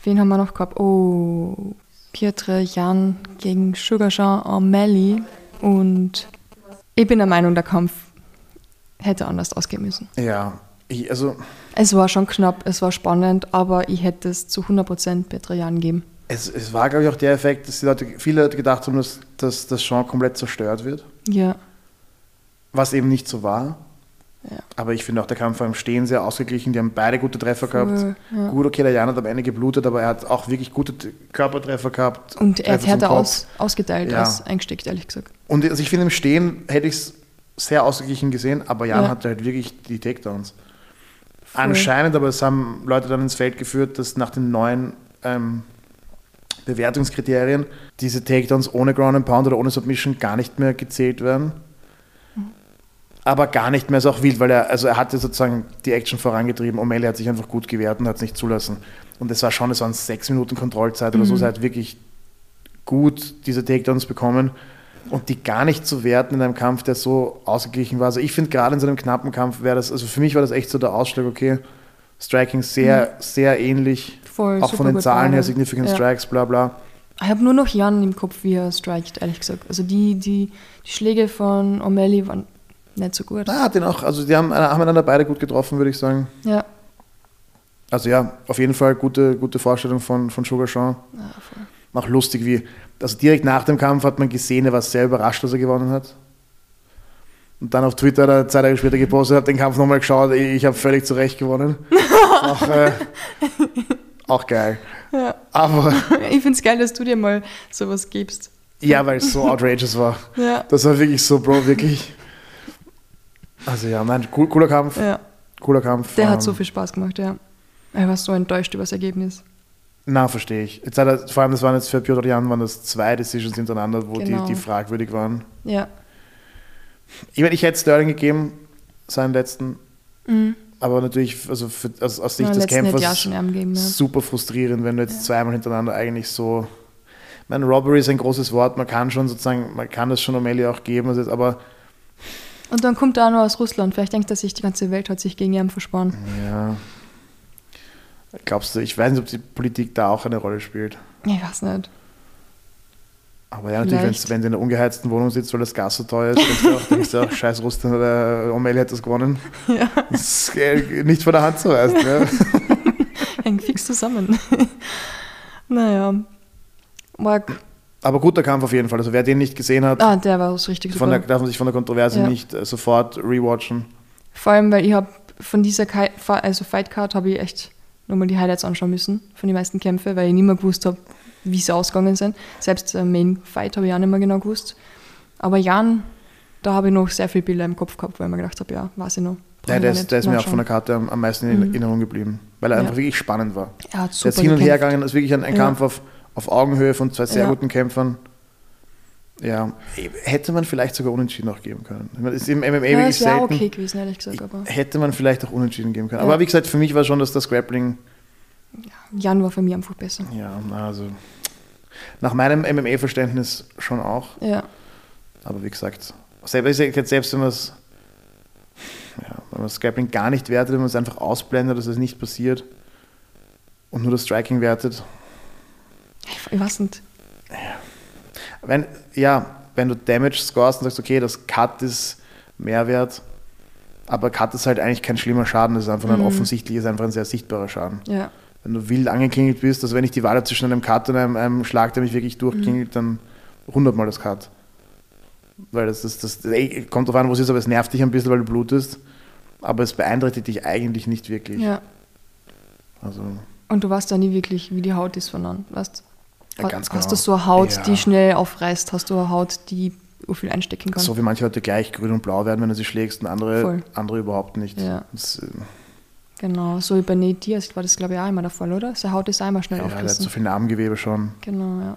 Wen haben wir noch gehabt? Oh, Pietre Jan gegen Sugar Jean O'Malley. Und ich bin der Meinung, der Kampf hätte anders ausgehen müssen. Ja, ich, also Es war schon knapp, es war spannend, aber ich hätte es zu 100% Pietre Jan gegeben. Es, es war, glaube ich, auch der Effekt, dass die Leute, viele Leute gedacht haben, dass, dass das Genre komplett zerstört wird. Ja, Was eben nicht so war. Ja. Aber ich finde auch, der Kampf war im Stehen sehr ausgeglichen. Die haben beide gute Treffer gehabt. ja. Gut, okay, der Jan hat am Ende geblutet, aber er hat auch wirklich gute Körpertreffer gehabt. Und er hat härter aus, ausgeteilt Ja. als eingesteckt, ehrlich gesagt. Und also ich finde, im Stehen hätte ich es sehr ausgeglichen gesehen, aber Jan Ja. hatte halt wirklich die Takedowns. Voll. Anscheinend, aber es haben Leute dann ins Feld geführt, dass nach den neuen ähm, Bewertungskriterien diese Takedowns ohne Ground and Pound oder ohne Submission gar nicht mehr gezählt werden. Aber gar nicht mehr ist auch wild, weil er, also er hatte sozusagen die Action vorangetrieben. O'Malley hat sich einfach gut gewehrt und hat es nicht zulassen. Und es war schon, es waren sechs Minuten Kontrollzeit oder so, Mhm. sie hat wirklich gut diese Takedowns bekommen und die gar nicht zu werten in einem Kampf, der so ausgeglichen war. Also ich finde gerade in so einem knappen Kampf wäre das, also für mich war das echt so der Ausschlag, okay, Striking sehr, sehr ähnlich, Voll, auch von den Zahlen her. Significant Ja. Strikes, bla bla. Ich habe nur noch Jan im Kopf, wie er strikt, ehrlich gesagt. Also die, die, die Schläge von O'Malley waren nicht so gut. Na, hat den auch, also die haben, haben einander beide gut getroffen, würde ich sagen. Ja. Also ja, auf jeden Fall gute, gute Vorstellung von, von Sugar Sean. ja voll. Auch lustig, wie, also direkt nach dem Kampf hat man gesehen, er war sehr überrascht, dass er gewonnen hat. Und dann auf Twitter hat er zwei Tage später gepostet, hat den Kampf nochmal geschaut, ich, ich habe völlig zu Recht gewonnen. auch, äh, auch geil. Ja. Ich Aber finde es geil, dass du dir mal sowas gibst. ja, weil es so outrageous war. Ja. Das war wirklich so, Bro, wirklich. Also ja, nein, cool, cooler Kampf. ja. Cooler Kampf. Der Ähm, hat so viel Spaß gemacht, ja. Er war so enttäuscht über das Ergebnis. Na, verstehe ich. Jetzt hat er, vor allem, das waren jetzt für Piotr Jan waren das zwei Decisions hintereinander, wo Genau. die, die fragwürdig waren. Ja. Ich meine, ich hätte Sterling gegeben, seinen letzten, Mhm. Aber natürlich, also für, aus, aus Sicht Ja, des Kämpfers, gegeben, ja. super frustrierend, wenn du jetzt zweimal hintereinander eigentlich so. Ich meine, Robbery ist ein großes Wort, man kann schon sozusagen, man kann das schon O'Malley auch geben, also jetzt, aber Und dann kommt er auch noch aus Russland. Vielleicht denkt er sich, die ganze Welt hat sich gegen ihn versponnen. ja. Glaubst du, ich weiß nicht, ob die Politik da auch eine Rolle spielt. Ich weiß nicht. Aber ja, natürlich, wenn du in einer ungeheizten Wohnung sitzt, weil das Gas so teuer ist, denkst du auch, denkst du auch scheiß Russland oder O'Malley hat das gewonnen. Ja. Das ist äh, nicht von der Hand zu weisen. Ja. Hängt fix zusammen. naja. Marc, Aber guter Kampf auf jeden Fall. Also wer den nicht gesehen hat, ah, der war richtig von der, darf man sich von der Kontroverse Ja. nicht äh, sofort rewatchen. Vor allem, weil ich habe von dieser Kai also Fight Card habe ich echt nochmal die Highlights anschauen müssen von den meisten Kämpfen, weil ich nicht mehr gewusst habe, wie sie ausgegangen sind. Selbst der Main Fight habe ich auch nicht mehr genau gewusst. Aber Jan, da habe ich noch sehr viele Bilder im Kopf gehabt, weil ich mir gedacht habe, ja, weiß ich noch. Ich der ist, der ist mir auch von der Karte am, am meisten in Mhm. Erinnerung geblieben, weil er Ja. einfach wirklich spannend war. Er hat Der super ist hin und her gegangen, das ist wirklich ein, ein Ja. Kampf auf, auf Augenhöhe von zwei sehr Ja. guten Kämpfern. Ja, hätte man vielleicht sogar unentschieden auch geben können. Meine, Das ist im MMA Ja, wirklich selten. okay gewesen, ehrlich gesagt. Aber Hätte man vielleicht auch unentschieden geben können. Aber wie gesagt, für mich war schon, dass das Grappling, Jan war für mich einfach besser. ja, also nach meinem MMA-Verständnis schon auch. Ja, Aber wie gesagt, selbst, selbst wenn man es ja, wenn man das Grappling gar nicht wertet, wenn man es einfach ausblendet, dass es nicht passiert und nur das Striking wertet. ich, weiß nicht. Wenn, ja, wenn du Damage scorest und sagst, okay, das Cut ist Mehrwert, aber Cut ist halt eigentlich kein schlimmer Schaden, das ist einfach ein Mhm. offensichtliches, einfach ein sehr sichtbarer Schaden. Ja, Wenn du wild angeklingelt bist, also wenn ich die Wahl habe zwischen einem Cut und einem, einem Schlag, der mich wirklich durchklingelt, dann hundertmal das Cut. Weil das, das, das, ey, kommt drauf an, wo es ist, aber es nervt dich ein bisschen, weil du blutest. Aber es beeinträchtigt dich eigentlich nicht wirklich. ja. Also, Und du weißt da nie wirklich, wie die Haut ist von an. Weißt Ja, ganz Hast genau. du so eine Haut, Ja. die schnell aufreißt? Hast du eine Haut, die so viel einstecken kann? So wie manche Leute gleich grün und blau werden, wenn du sie schlägst, und andere, Voll. andere überhaupt nicht. Ja. Das, äh, Genau, so wie bei Nate Diaz war das, glaube ich, auch immer der Fall, oder? Seine Haut ist einmal schnell ja, der hat aufgerissen. so viel Narbengewebe schon. Genau, ja.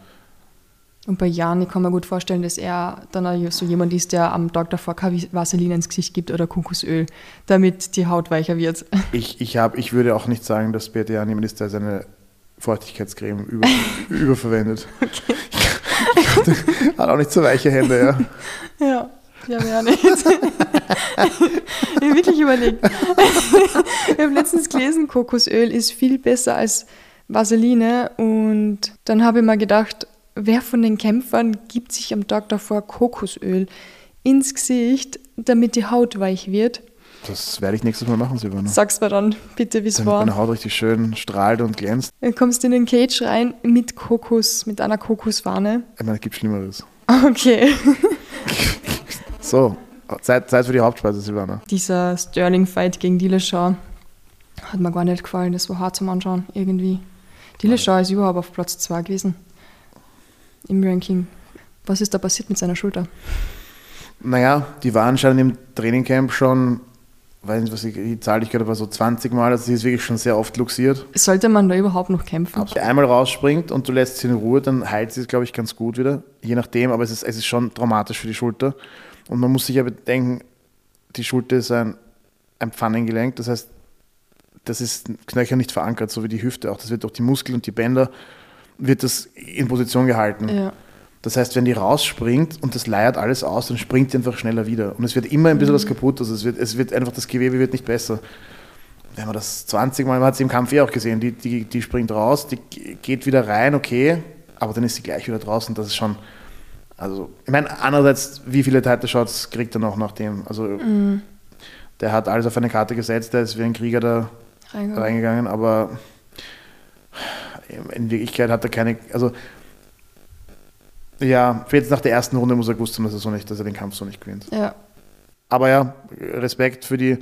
Und bei Jan, ich kann mir gut vorstellen, dass er dann auch so jemand ist, der am Tag davor kein Vaseline ins Gesicht gibt oder Kokosöl, damit die Haut weicher wird. Ich, ich, hab, ich würde auch nicht sagen, dass Peter Jan jemand ist, der seine Feuchtigkeitscreme über, überverwendet. Hat auch nicht so weiche Hände, ja. Ja, ja, mehr nicht. ich habe wirklich überlegt. ich habe letztens gelesen, Kokosöl ist viel besser als Vaseline. Und dann habe ich mir gedacht, wer von den Kämpfern gibt sich am Tag davor Kokosöl ins Gesicht, damit die Haut weich wird? Das werde ich nächstes Mal machen, Silvana. Sag's mir dann bitte, wie es Damit war. meine Haut richtig schön strahlt und glänzt. Dann kommst du in den Cage rein mit Kokos, mit einer Kokosfahne. Ich meine, es gibt Schlimmeres. Okay. So, Zeit, Zeit für die Hauptspeise, Silvana. Dieser Sterling-Fight gegen Dillashaw hat mir gar nicht gefallen. Das war hart zum Anschauen, irgendwie. Dillashaw ist überhaupt auf Platz 2 gewesen. Im Ranking. Was ist da passiert mit seiner Schulter? Naja, die war anscheinend im Trainingcamp schon, weiß nicht, was ich, die Zahl, die ich gehört habe, so 20 Mal. Also sie ist wirklich schon sehr oft luxiert. Sollte man da überhaupt noch kämpfen? Wenn sie einmal rausspringt und du lässt sie in Ruhe, dann heilt sie es, glaube ich, ganz gut wieder. Je nachdem, aber es ist, es ist schon traumatisch für die Schulter. Und man muss sich ja bedenken, die Schulter ist ein, ein Pfannengelenk, das heißt, das ist Knöchel nicht verankert, so wie die Hüfte auch. Das wird durch die Muskeln und die Bänder, wird das in Position gehalten. Ja. Das heißt, wenn die rausspringt und das leiert alles aus, dann springt die einfach schneller wieder. Und es wird immer ein bisschen was kaputt. Also es wird, es wird einfach, das Gewebe wird nicht besser. Wenn man das 20 Mal, man hat sie im Kampf eh auch gesehen, die, die, die springt raus, die geht wieder rein, okay, aber dann ist sie gleich wieder draußen. Das ist schon, also, ich meine, andererseits, wie viele Title Shots kriegt er noch nach dem? Also, der hat alles auf eine Karte gesetzt, der ist wie ein Krieger da Reingegangen. reingegangen, aber in Wirklichkeit hat er keine, also ja, jetzt nach der ersten Runde muss er gewusst haben, dass er so nicht, dass er den Kampf so nicht gewinnt. Ja. Aber ja, Respekt für die,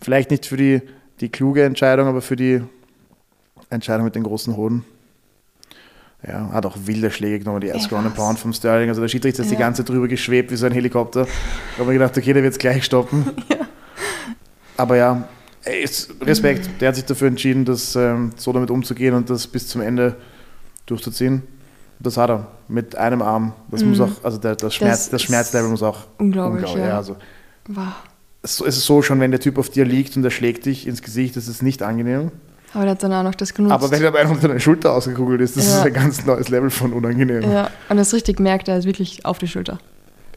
vielleicht nicht für die, die kluge Entscheidung, aber für die Entscheidung mit den großen Hoden. Ja, hat auch wilde Schläge genommen, die erste Ja, Ground? Pound vom Sterling. Also der Schiedsrichter ist die Ja. ganze Zeit drüber geschwebt wie so ein Helikopter. Da habe ich gedacht, okay, der wird es gleich stoppen. Aber ja, ist Respekt. Der hat sich dafür entschieden, das ähm, so damit umzugehen und das bis zum Ende durchzuziehen. Das hat er mit einem Arm. Das muss auch, also der, das, Schmerz, das ist Schmerzlevel muss auch unglaublich, ja. Also, Wow. es ist so schon, wenn der Typ auf dir liegt und er schlägt dich ins Gesicht, das ist nicht angenehm. Aber der hat dann auch noch das genutzt. Aber wenn er einfach unter deine Schulter ausgekugelt ist, das Ja. ist ein ganz neues Level von unangenehm. ja, und das richtig merkt, er ist wirklich auf die Schulter.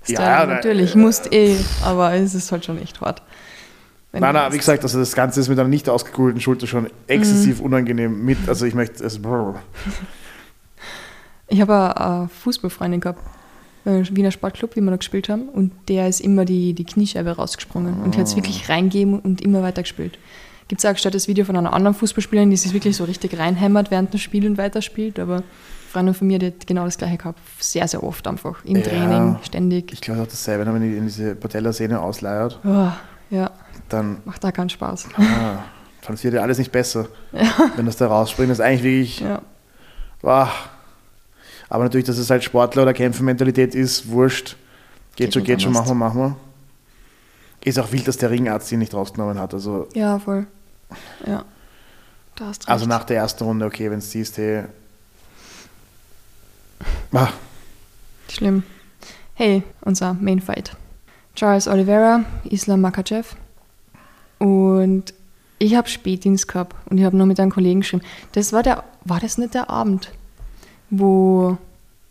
Ja, Sterling, da- natürlich, musst eh, aber es ist halt schon echt hart. Wenn Nein, nein, wie gesagt, also das Ganze ist mit einer nicht ausgekugelten Schulter schon exzessiv Mhm. unangenehm mit. Also ich möchte es. Ich habe eine Fußballfreundin gehabt, beim Wiener Sportclub, wie wir noch gespielt haben, und der ist immer die, die Kniescheibe rausgesprungen und hat es wirklich reingegeben und immer weiter gespielt. Gibt es auch gestellt das Video von einer anderen Fußballspielerin, die sich wirklich so richtig reinhämmert während dem Spiel und weiterspielt, aber eine Freundin von mir, die hat genau das gleiche gehabt. Sehr, sehr oft einfach. Im Ja. Training, ständig. Ich glaube auch dasselbe, wenn man in diese Patellasehne ausleiert, Oh, ja, dann macht da keinen Spaß. ah, dann wird ja alles nicht besser. Wenn das da rausspringt, das ist eigentlich wirklich. Ja, Wow. Aber natürlich, dass es halt Sportler- oder Kämpfermentalität ist, wurscht. Geht, Geht schon, geht schon, machen wir, machen wir. Ist auch wild, dass der Ringarzt ihn nicht rausgenommen hat. Also, ja voll. Ja, da hast recht. also nach der ersten Runde, okay, wenn es siehst, hey. Ah, Schlimm. Hey, unser Main Fight. Charles Oliveira, Islam Makachev. Und ich habe Spätdienst gehabt und ich habe noch mit einem Kollegen geschrieben. Das war der, war das nicht der Abend, wo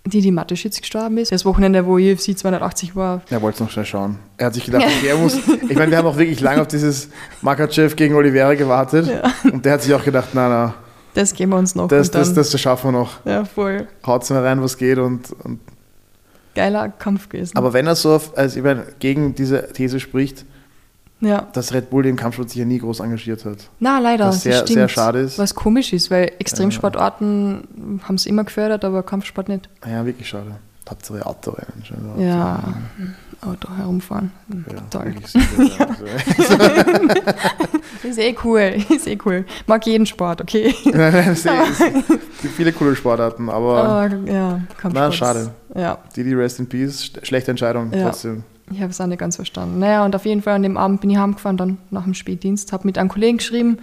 die die Mateschitz gestorben ist? Das Wochenende, wo UFC 280 war. er wollte es noch schnell schauen. Er hat sich gedacht, okay, er muss. Ich meine, wir haben auch wirklich lange auf dieses Makachev gegen Oliveira gewartet. Und der hat sich auch gedacht, na, na, Das geben wir uns noch. das, dann, das, das schaffen wir noch. ja, voll Haut's mal rein, was geht. Und, und geiler Kampf gewesen. aber wenn er so auf, also ich meine, gegen diese These spricht, ja. dass Red Bull den Kampfsport sich ja nie groß engagiert hat. Na, leider. Was sehr- stimmt. sehr schade ist. Was komisch ist, weil Extremsportarten haben es immer gefördert, aber Kampfsport nicht. Ja, wirklich schade. Hauptsache Autorennen. schon. Ja, Auto herumfahren. Ja, Toll. ja. Ist eh cool, ist eh cool. Mag jeden Sport, okay. Nein, es gibt viele coole Sportarten, aber Aber ja, Kampfsport. Na, schade. Ja, Didi Rest in Peace, sch- schlechte Entscheidung Ja. trotzdem. Ich habe es auch nicht ganz verstanden. Naja, und auf jeden Fall an dem Abend bin ich heimgefahren, dann nach dem Spätdienst, habe mit einem Kollegen geschrieben,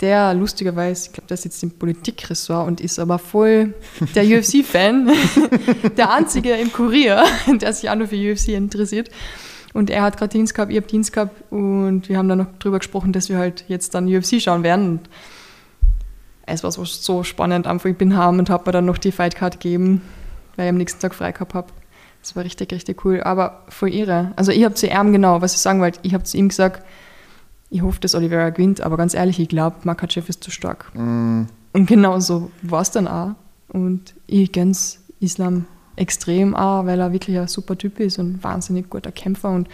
der lustigerweise, ich glaube, der sitzt im Politikressort und ist aber voll der UFC-Fan. der einzige im Kurier, der sich auch nur für UFC interessiert. Und er hat gerade Dienst gehabt, ich habe Dienst gehabt und wir haben dann noch drüber gesprochen, dass wir halt jetzt dann UFC schauen werden. Und es war so, so spannend. Einfach, ich bin heim und habe mir dann noch die Fightcard gegeben, weil ich am nächsten Tag frei gehabt habe. Das war richtig, richtig cool. Aber voll irre. Also ich habe zu ihm genau, was ich sagen wollte, ich habe zu ihm gesagt, ich hoffe, dass Oliveira gewinnt, aber ganz ehrlich, ich glaube, Makachev ist zu stark. Mm, Und genau so war es dann auch. Und ich gönn's Islam extrem auch, weil er wirklich ein super Typ ist und wahnsinnig guter Kämpfer. Und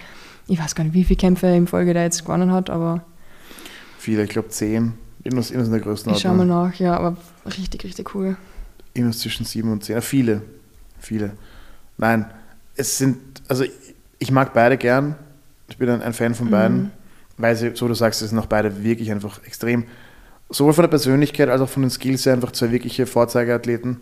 ich weiß gar nicht, wie viele Kämpfe in Folge der jetzt gewonnen hat, aber viele, ich glaube zehn. Irgendwas, irgendwas in der ich schaue mal Größenordnung. nach. Ja, aber richtig, richtig cool. Irgendwas zwischen sieben und zehn. Ja, viele. Viele. Nein, es sind, also ich, mag beide gern. Ich bin ein, Fan von beiden, weil sie, so du sagst, es sind auch beide wirklich einfach extrem, sowohl von der Persönlichkeit als auch von den Skills her einfach zwei wirkliche Vorzeigeathleten.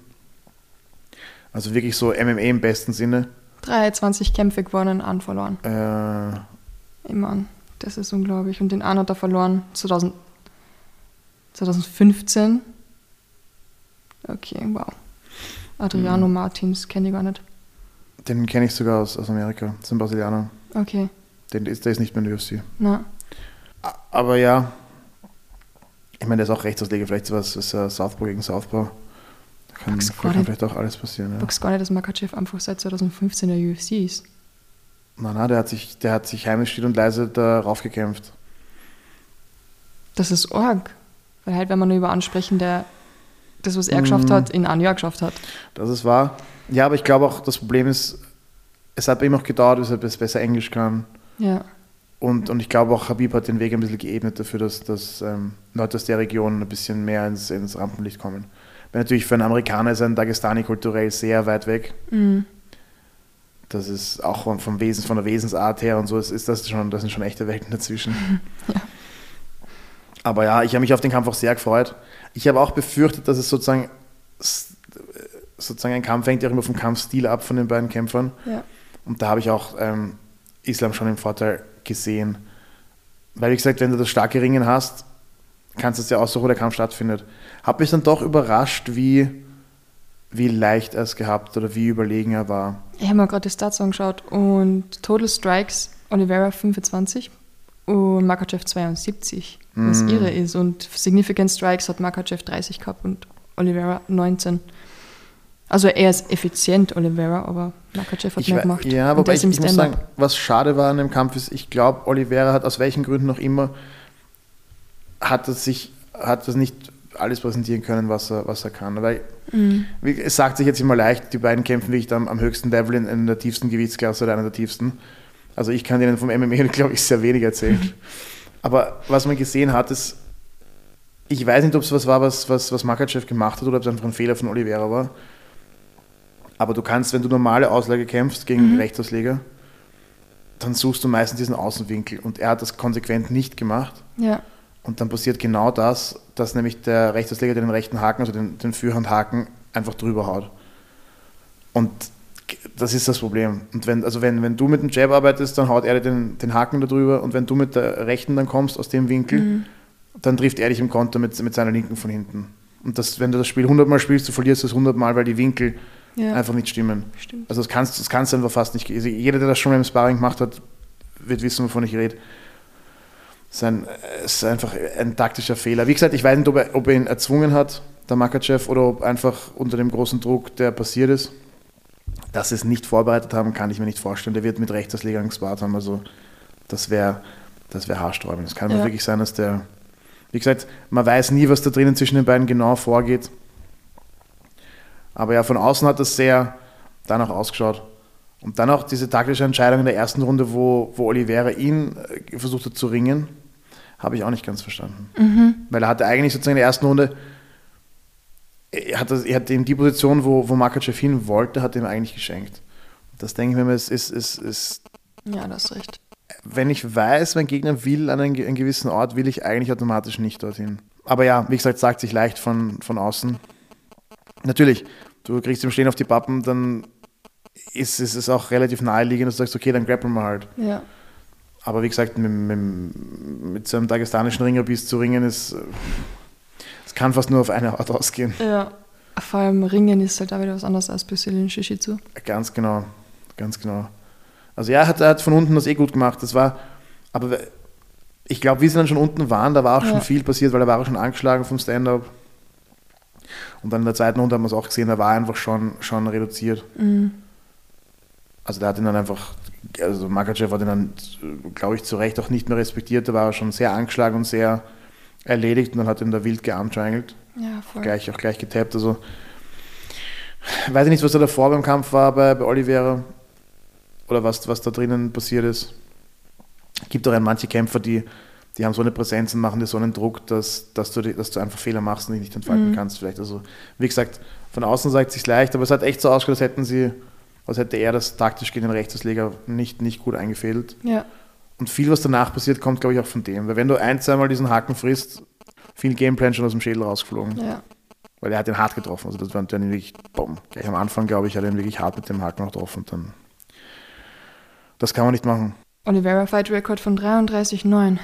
Also wirklich so MMA im besten Sinne. 23 Kämpfe gewonnen, einen verloren. Äh, Immer. Das ist unglaublich. Und den einen hat er verloren 2000, 2015. Okay, wow. Adriano Mhm. Martins kenne ich gar nicht. Den kenne ich sogar aus, aus Amerika. Das ist ein Brasilianer. Okay, Den ist, der ist nicht mehr in der UFC. na. Aber ja, ich meine, der ist auch Rechtsausleger. Vielleicht was ist uh, Southpaw gegen Southpaw. Da kann, da kann vielleicht auch alles passieren. Ja. Ich wusste gar nicht, dass Makachev einfach seit 2015 in der UFC ist. Nein, nein, der hat sich, der hat sich heimisch still und leise darauf gekämpft. Das ist arg. Weil halt, wenn man nur über ansprechen, der das, was er geschafft Mhm. hat, in einem Jahr geschafft hat. Das ist wahr. Ja, aber ich glaube auch, das Problem ist, es hat bei ihm auch gedauert, bis er besser Englisch kann. Ja, Und, und ich glaube auch, Habib hat den Weg ein bisschen geebnet dafür, dass, dass ähm, Leute aus der Region ein bisschen mehr ins, ins Rampenlicht kommen. Weil natürlich für einen Amerikaner ist ein Dagestani kulturell sehr weit weg. mhm. Das ist auch vom, vom Wesen, von der Wesensart her und so, ist, ist das schon, das sind schon echte Welten dazwischen. Ja. Aber ja, ich habe mich auf den Kampf auch sehr gefreut. Ich habe auch befürchtet, dass es sozusagen, sozusagen ein Kampf hängt ja auch immer vom Kampfstil ab von den beiden Kämpfern. ja. Und da habe ich auch ähm, Islam schon im Vorteil gesehen. Weil, wie gesagt, wenn du das starke Ringen hast, kannst du es ja aussuchen, wo der Kampf stattfindet. Hat mich dann doch überrascht, wie, wie leicht er es gehabt oder wie überlegen er war. Ich habe mir gerade die Stats angeschaut und Total Strikes, Oliveira 25 und Makachev 72, was Mhm. irre ist. Und Significant Strikes hat Makachev 30 gehabt und Oliveira 19. Also er ist effizient, Oliveira, aber Makachev hat Ich mehr gemacht. Ja, der ich, ich muss sagen, was schade war an dem Kampf ist, ich glaube, Oliveira hat aus welchen Gründen noch immer, hat es sich, hat es nicht alles präsentieren können, was er, was er kann. Weil, Mhm. es sagt sich jetzt immer leicht, die beiden kämpfen wirklich am, am höchsten Level in, in der tiefsten Gewichtsklasse oder einer der tiefsten. Also ich kann denen vom MMA, glaube ich, sehr wenig erzählen. Aber was man gesehen hat, ist, ich weiß nicht, ob es was war, was, was, was Makachev gemacht hat oder ob es einfach ein Fehler von Oliveira war. Aber du kannst, wenn du normale Auslage kämpfst gegen Rechtsausleger, dann suchst du meistens diesen Außenwinkel. Und er hat das konsequent nicht gemacht. Ja, Und dann passiert genau das, dass nämlich der Rechtsausleger den rechten Haken, also den, den Führhandhaken, einfach drüber haut. Und das ist das Problem. Und wenn, also wenn, wenn du mit dem Jab arbeitest, dann haut er dir den, den Haken da drüber. Und wenn du mit der rechten dann kommst aus dem Winkel, dann trifft er dich im Konter mit, mit seiner linken von hinten. Und das, wenn du das Spiel 100 Mal spielst, du verlierst es 100 Mal, weil die Winkel ja, einfach nicht stimmen. stimmt. Also das kannst, das kannst du einfach fast nicht. Also jeder, der das schon mal im Sparring gemacht hat, wird wissen, wovon ich rede. Es ist, ein, es ist einfach ein taktischer Fehler. Wie gesagt, ich weiß nicht, ob er, ob er ihn erzwungen hat, der Makachev, oder ob einfach unter dem großen Druck, der passiert ist. Dass sie es nicht vorbereitet haben, kann ich mir nicht vorstellen. Der wird mit Rechtsauslegern gespart haben. Also das wäre das wär haarsträubend. Es kann Ja. wirklich sein, dass der... Wie gesagt, man weiß nie, was da drinnen zwischen den beiden genau vorgeht. Aber ja, von außen hat das sehr danach ausgeschaut. Und dann auch diese taktische Entscheidung in der ersten Runde, wo, wo Oliveira ihn äh, versucht hat zu ringen, habe ich auch nicht ganz verstanden. Mhm. Weil er hatte eigentlich sozusagen in der ersten Runde, er hat, das, er hat ihm die Position, wo, wo Makachev hin wollte, hat ihm eigentlich geschenkt. Das denke ich mir, ist, ist, ist, ist Ja, das ist recht. Wenn ich weiß, mein Gegner will an einen, einen gewissen Ort, will ich eigentlich automatisch nicht dorthin. Aber ja, wie gesagt, sagt sich leicht von, von außen. Natürlich, du kriegst im Stehen auf die Pappen, dann ist, ist es auch relativ naheliegend, dass du sagst, okay, dann grappeln wir halt. Ja. Aber wie gesagt, mit, mit, mit so einem dagestanischen Ringer bis zu ringen, ist, es kann fast nur auf eine Art ausgehen. Ja. Vor allem Ringen ist halt auch wieder was anderes als Brazilian Jiu-Jitsu. Ganz genau, ganz genau. Also ja, er hat, er hat von unten das eh gut gemacht. Das war, aber ich glaube, wie sie dann schon unten waren, da war auch Ja. schon viel passiert, weil er war auch schon angeschlagen vom Stand-up. Und dann in der zweiten Runde haben wir es auch gesehen, da war er einfach schon, schon reduziert. Mhm. Also der hat ihn dann einfach, also Makachev hat ihn dann, glaube ich, zu Recht auch nicht mehr respektiert. Da war er schon sehr angeschlagen und sehr erledigt und dann hat ihn da wild gearmtriangelt. Ja, voll. Gleich, auch gleich getappt. Also weiß ich nicht, was da davor beim Kampf war bei, bei Oliveira oder was, was da drinnen passiert ist. gibt auch manche Kämpfer, die, die haben so eine Präsenz und machen dir so einen Druck, dass, dass, du, dass du einfach Fehler machst und dich nicht entfalten Mhm. kannst. Vielleicht. Also, wie gesagt, von außen sagt es sich leicht, aber es hat echt so ausgeschaut, als hätten sie, als hätte er das taktisch gegen den Rechtsleger nicht, nicht gut eingefädelt. Ja. Und viel, was danach passiert, kommt, glaube ich, auch von dem. Weil wenn du ein, zweimal diesen Haken frisst, viel Gameplan schon aus dem Schädel rausgeflogen. Ja. Weil er hat den hart getroffen. Also das war dann wirklich, boom. Gleich am Anfang, glaube ich, hat er ihn wirklich hart mit dem Haken noch getroffen. Und dann, das kann man nicht machen. Oliveira Fight Record von 33,9.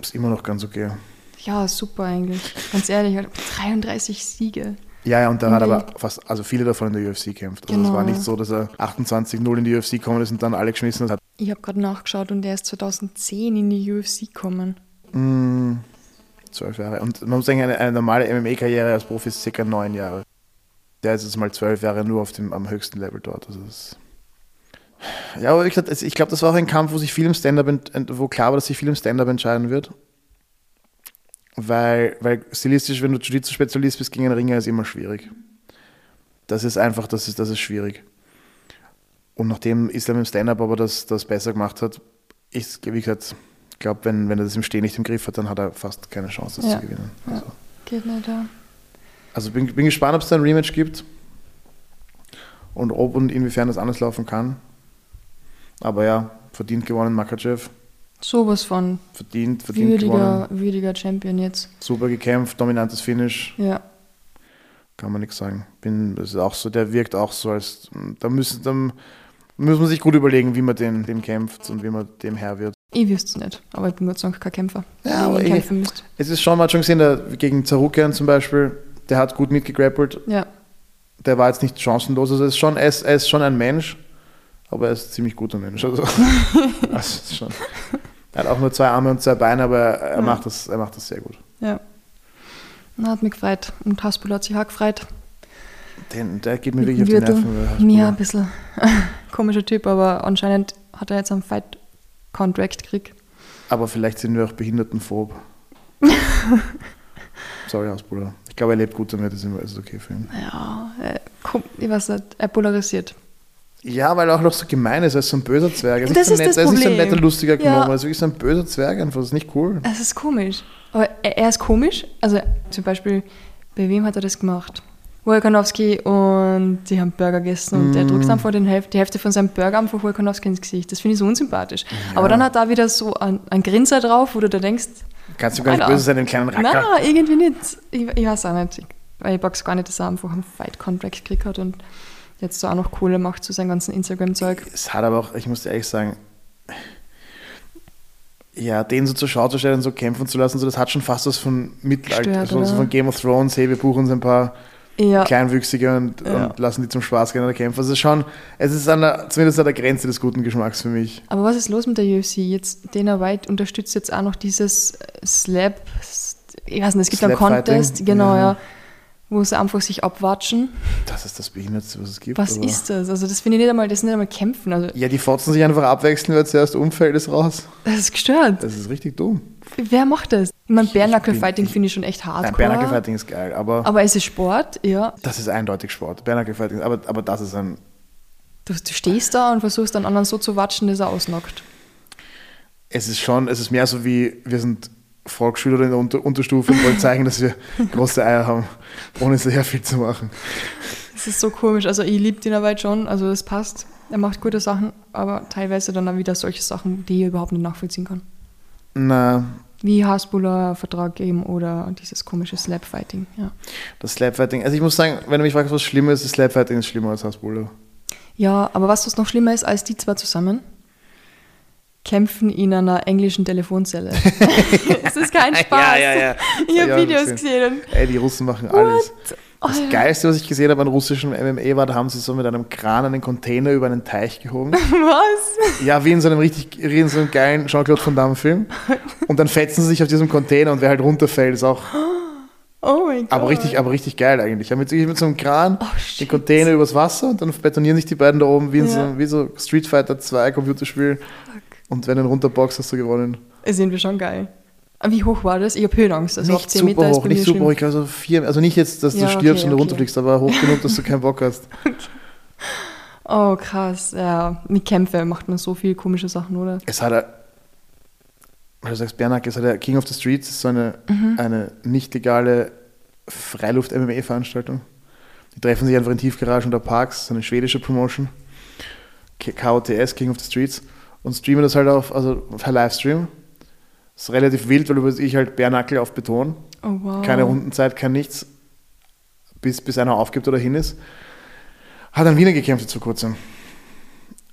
Ist immer noch ganz okay. Ja, super eigentlich. Ganz ehrlich, halt 33 Siege. Ja, ja, und da hat aber fast, also viele davon in der UFC gekämpft. Also es Genau, war nicht ja. so, dass er 28-0 in die UFC gekommen ist und dann alle geschmissen hat. Ich habe gerade nachgeschaut und er ist 2010 in die UFC gekommen. Mm, zwölf Jahre. Und man muss sagen, eine, eine normale MMA-Karriere als Profi ist circa neun Jahre. Der ist jetzt mal zwölf Jahre nur auf dem, am höchsten Level dort. Also das ja, aber ich glaube, das war auch ein Kampf, wo sich viel im Stand-up, wo klar war, dass sich viel im Stand-up entscheiden wird. Weil, weil stilistisch, wenn du Jiu-Jitsu-Spezialist bist gegen einen Ringer, ist immer schwierig. Das ist einfach, das ist, das ist schwierig. Und nachdem Islam im Stand-up aber das, das besser gemacht hat, ist, wie gesagt, ich glaube, wenn, wenn er das im Stehen nicht im Griff hat, dann hat er fast keine Chance, das Ja. zu gewinnen. Ja. Also, Geht nicht, ja. also bin, bin gespannt, ob es da ein Rematch gibt und ob und inwiefern das anders laufen kann. Aber ja, verdient gewonnen Makachev. Sowas von Verdient, verdient gewonnen. würdiger, würdiger Champion jetzt. Super gekämpft, dominantes Finish, Ja. kann man nichts sagen. Bin, das ist auch so, der wirkt auch so, als da müssen, da muss man sich gut überlegen, wie man den, den kämpft und wie man dem Herr wird. Ich wüsste es nicht, aber ich bin Gott sei Dank kein Kämpfer. Ja, aber ich. Es ist schon, hat schon gesehen, der, gegen Zarukian zum Beispiel, der hat gut mitgegrappelt, Ja. der war jetzt nicht chancenlos. Also er ist schon, er ist, er ist schon ein Mensch, aber er ist ein ziemlich guter Mensch. Also, also schon, er hat auch nur zwei Arme und zwei Beine, aber er, Ja. macht, das, er macht das sehr gut. Ja. Na, hat mich gefreut. Und Hasbulla hat sich auch gefreut. Den, der geht mir wirklich auf die. Nerven. Ja, ein bisschen komischer Typ, aber anscheinend hat er jetzt einen Fight-Contract gekriegt. Aber vielleicht sind wir auch behindertenphob. Sorry, Hasbulla. Ich glaube, er lebt gut damit, das ist ist okay für ihn. Ja, äh, ich weiß nicht, er polarisiert. Ja, weil er auch noch so gemein ist, er ist so ein böser Zwerg. Er ist, Das nicht, so ist nett, das er ist nicht so ein Problem. netter, lustiger Ja. Gnome, er ist wirklich so ein böser Zwerg einfach. Das ist nicht cool. Es ist komisch. Aber er, er ist komisch. Also zum Beispiel, bei wem hat er das gemacht? Wolkanowski und die haben Burger gegessen und der Mm. drückt einfach den Hälfte, die Hälfte von seinem Burger einfach Wolkanowski ins Gesicht. Das finde ich so unsympathisch. Aber dann hat er wieder so ein, ein Grinser drauf, wo du da denkst, Kannst du gar nicht Alter. böse sein, den kleinen Racker. nein, irgendwie nicht. Ich, ich weiß auch nicht. Ich, weil ich box gar nicht, dass er einfach einen Fight-Contract gekriegt hat und jetzt so auch noch Kohle macht zu seinem ganzen Instagram-Zeug. Es hat aber auch, ich muss dir ehrlich sagen, ja, den so zur Schau zu stellen und so kämpfen zu lassen, so, das hat schon fast was von Mittelalter, so, so oder? von Game of Thrones, hey, wir buchen uns ein paar Ja, Kleinwüchsige und, Ja. und lassen die zum Spaß gegeneinander kämpfen. Also schon, es ist an der, zumindest an der Grenze des guten Geschmacks für mich. Aber was ist los mit der UFC? Jetzt Dana White unterstützt jetzt auch noch dieses äh, Slap, ich weiß nicht, es gibt einen? Contest, genau, Ja. ja. wo sie einfach sich abwatschen. Das ist das Behindertste, was es gibt. Was ist das? Also das finde ich nicht einmal, das ist nicht einmal kämpfen. Also Ja, die fotzen sich einfach abwechseln, wer zuerst umfällt, ist raus. das ist gestört. Das ist richtig dumm. Wer macht das? Ich meine, bin- Fighting finde ich schon echt Ein hardcore. Bernacke Fighting ist geil, aber, aber es ist Sport, ja. das ist eindeutig Sport. Bernacke Fighting, aber, aber das ist ein, Du, du stehst da und versuchst den anderen so zu watschen, dass er ausnockt. es ist schon, es ist mehr so wie, wir sind Volksschüler in der Unter Unterstufe und wollen zeigen, dass wir große Eier haben, ohne sehr viel zu machen. Das ist so komisch. Also ich liebe den Arbeit schon, also das passt. Er macht gute Sachen, aber teilweise dann auch wieder solche Sachen, die ich überhaupt nicht nachvollziehen kann. Na, Wie Hasbuller Vertrag eben oder dieses komische Slapfighting. Ja. das Slapfighting. Also ich muss sagen, wenn du mich fragst, was schlimmer ist, das Slapfighting ist schlimmer als Hasbulla. ja, aber was das noch schlimmer ist als die zwei zusammen? Kämpfen in einer englischen Telefonzelle. das ist kein Spaß. Ja, ja, ja. Ich habe Videos gesehen. gesehen. Ey, die Russen machen alles. Das Oh, ja. Geilste, was ich gesehen habe an russischem MMA, war, da haben sie so mit einem Kran einen Container über einen Teich gehoben. Was? Ja, wie in so einem richtig, wie in so einem geilen Jean-Claude Van Damme-Film. Und dann fetzen sie sich auf diesem Container und wer halt runterfällt, ist auch. Oh mein Gott. Aber richtig, aber richtig geil eigentlich. Ja, mit, mit so einem Kran Oh, den. Container übers Wasser und dann betonieren sich die beiden da oben wie, in Ja. so, wie so Street Fighter 2 Computerspiel. Und wenn du runterboxst, hast du gewonnen. Das sind wir schon geil. Wie hoch war das? Ich habe Höhenangst. Also auf nicht 10 super Meter hoch, nicht super schlimm. hoch. Ich glaube so vier, also nicht jetzt, dass Ja, du okay, stirbst und du okay. runterfliegst, aber hoch genug, dass du keinen Bock hast. Oh, krass. Ja, mit Kämpfe macht man so viele komische Sachen, oder? Es hat, weil du sagst, Bernack, es hat der King of the Streets, ist so eine, Mhm. eine nicht legale Freiluft-MMA-Veranstaltung. Die treffen sich einfach in Tiefgaragen oder Parks, so eine schwedische Promotion. KOTS, King of the Streets. Und streamen das halt auf, also per Livestream. Das ist relativ wild, weil über ich halt Bärnackel auf Beton. Oh, wow. Keine Rundenzeit, kein nichts. Bis, bis einer aufgibt oder hin ist. Hat ein Wiener gekämpft vor kurzem.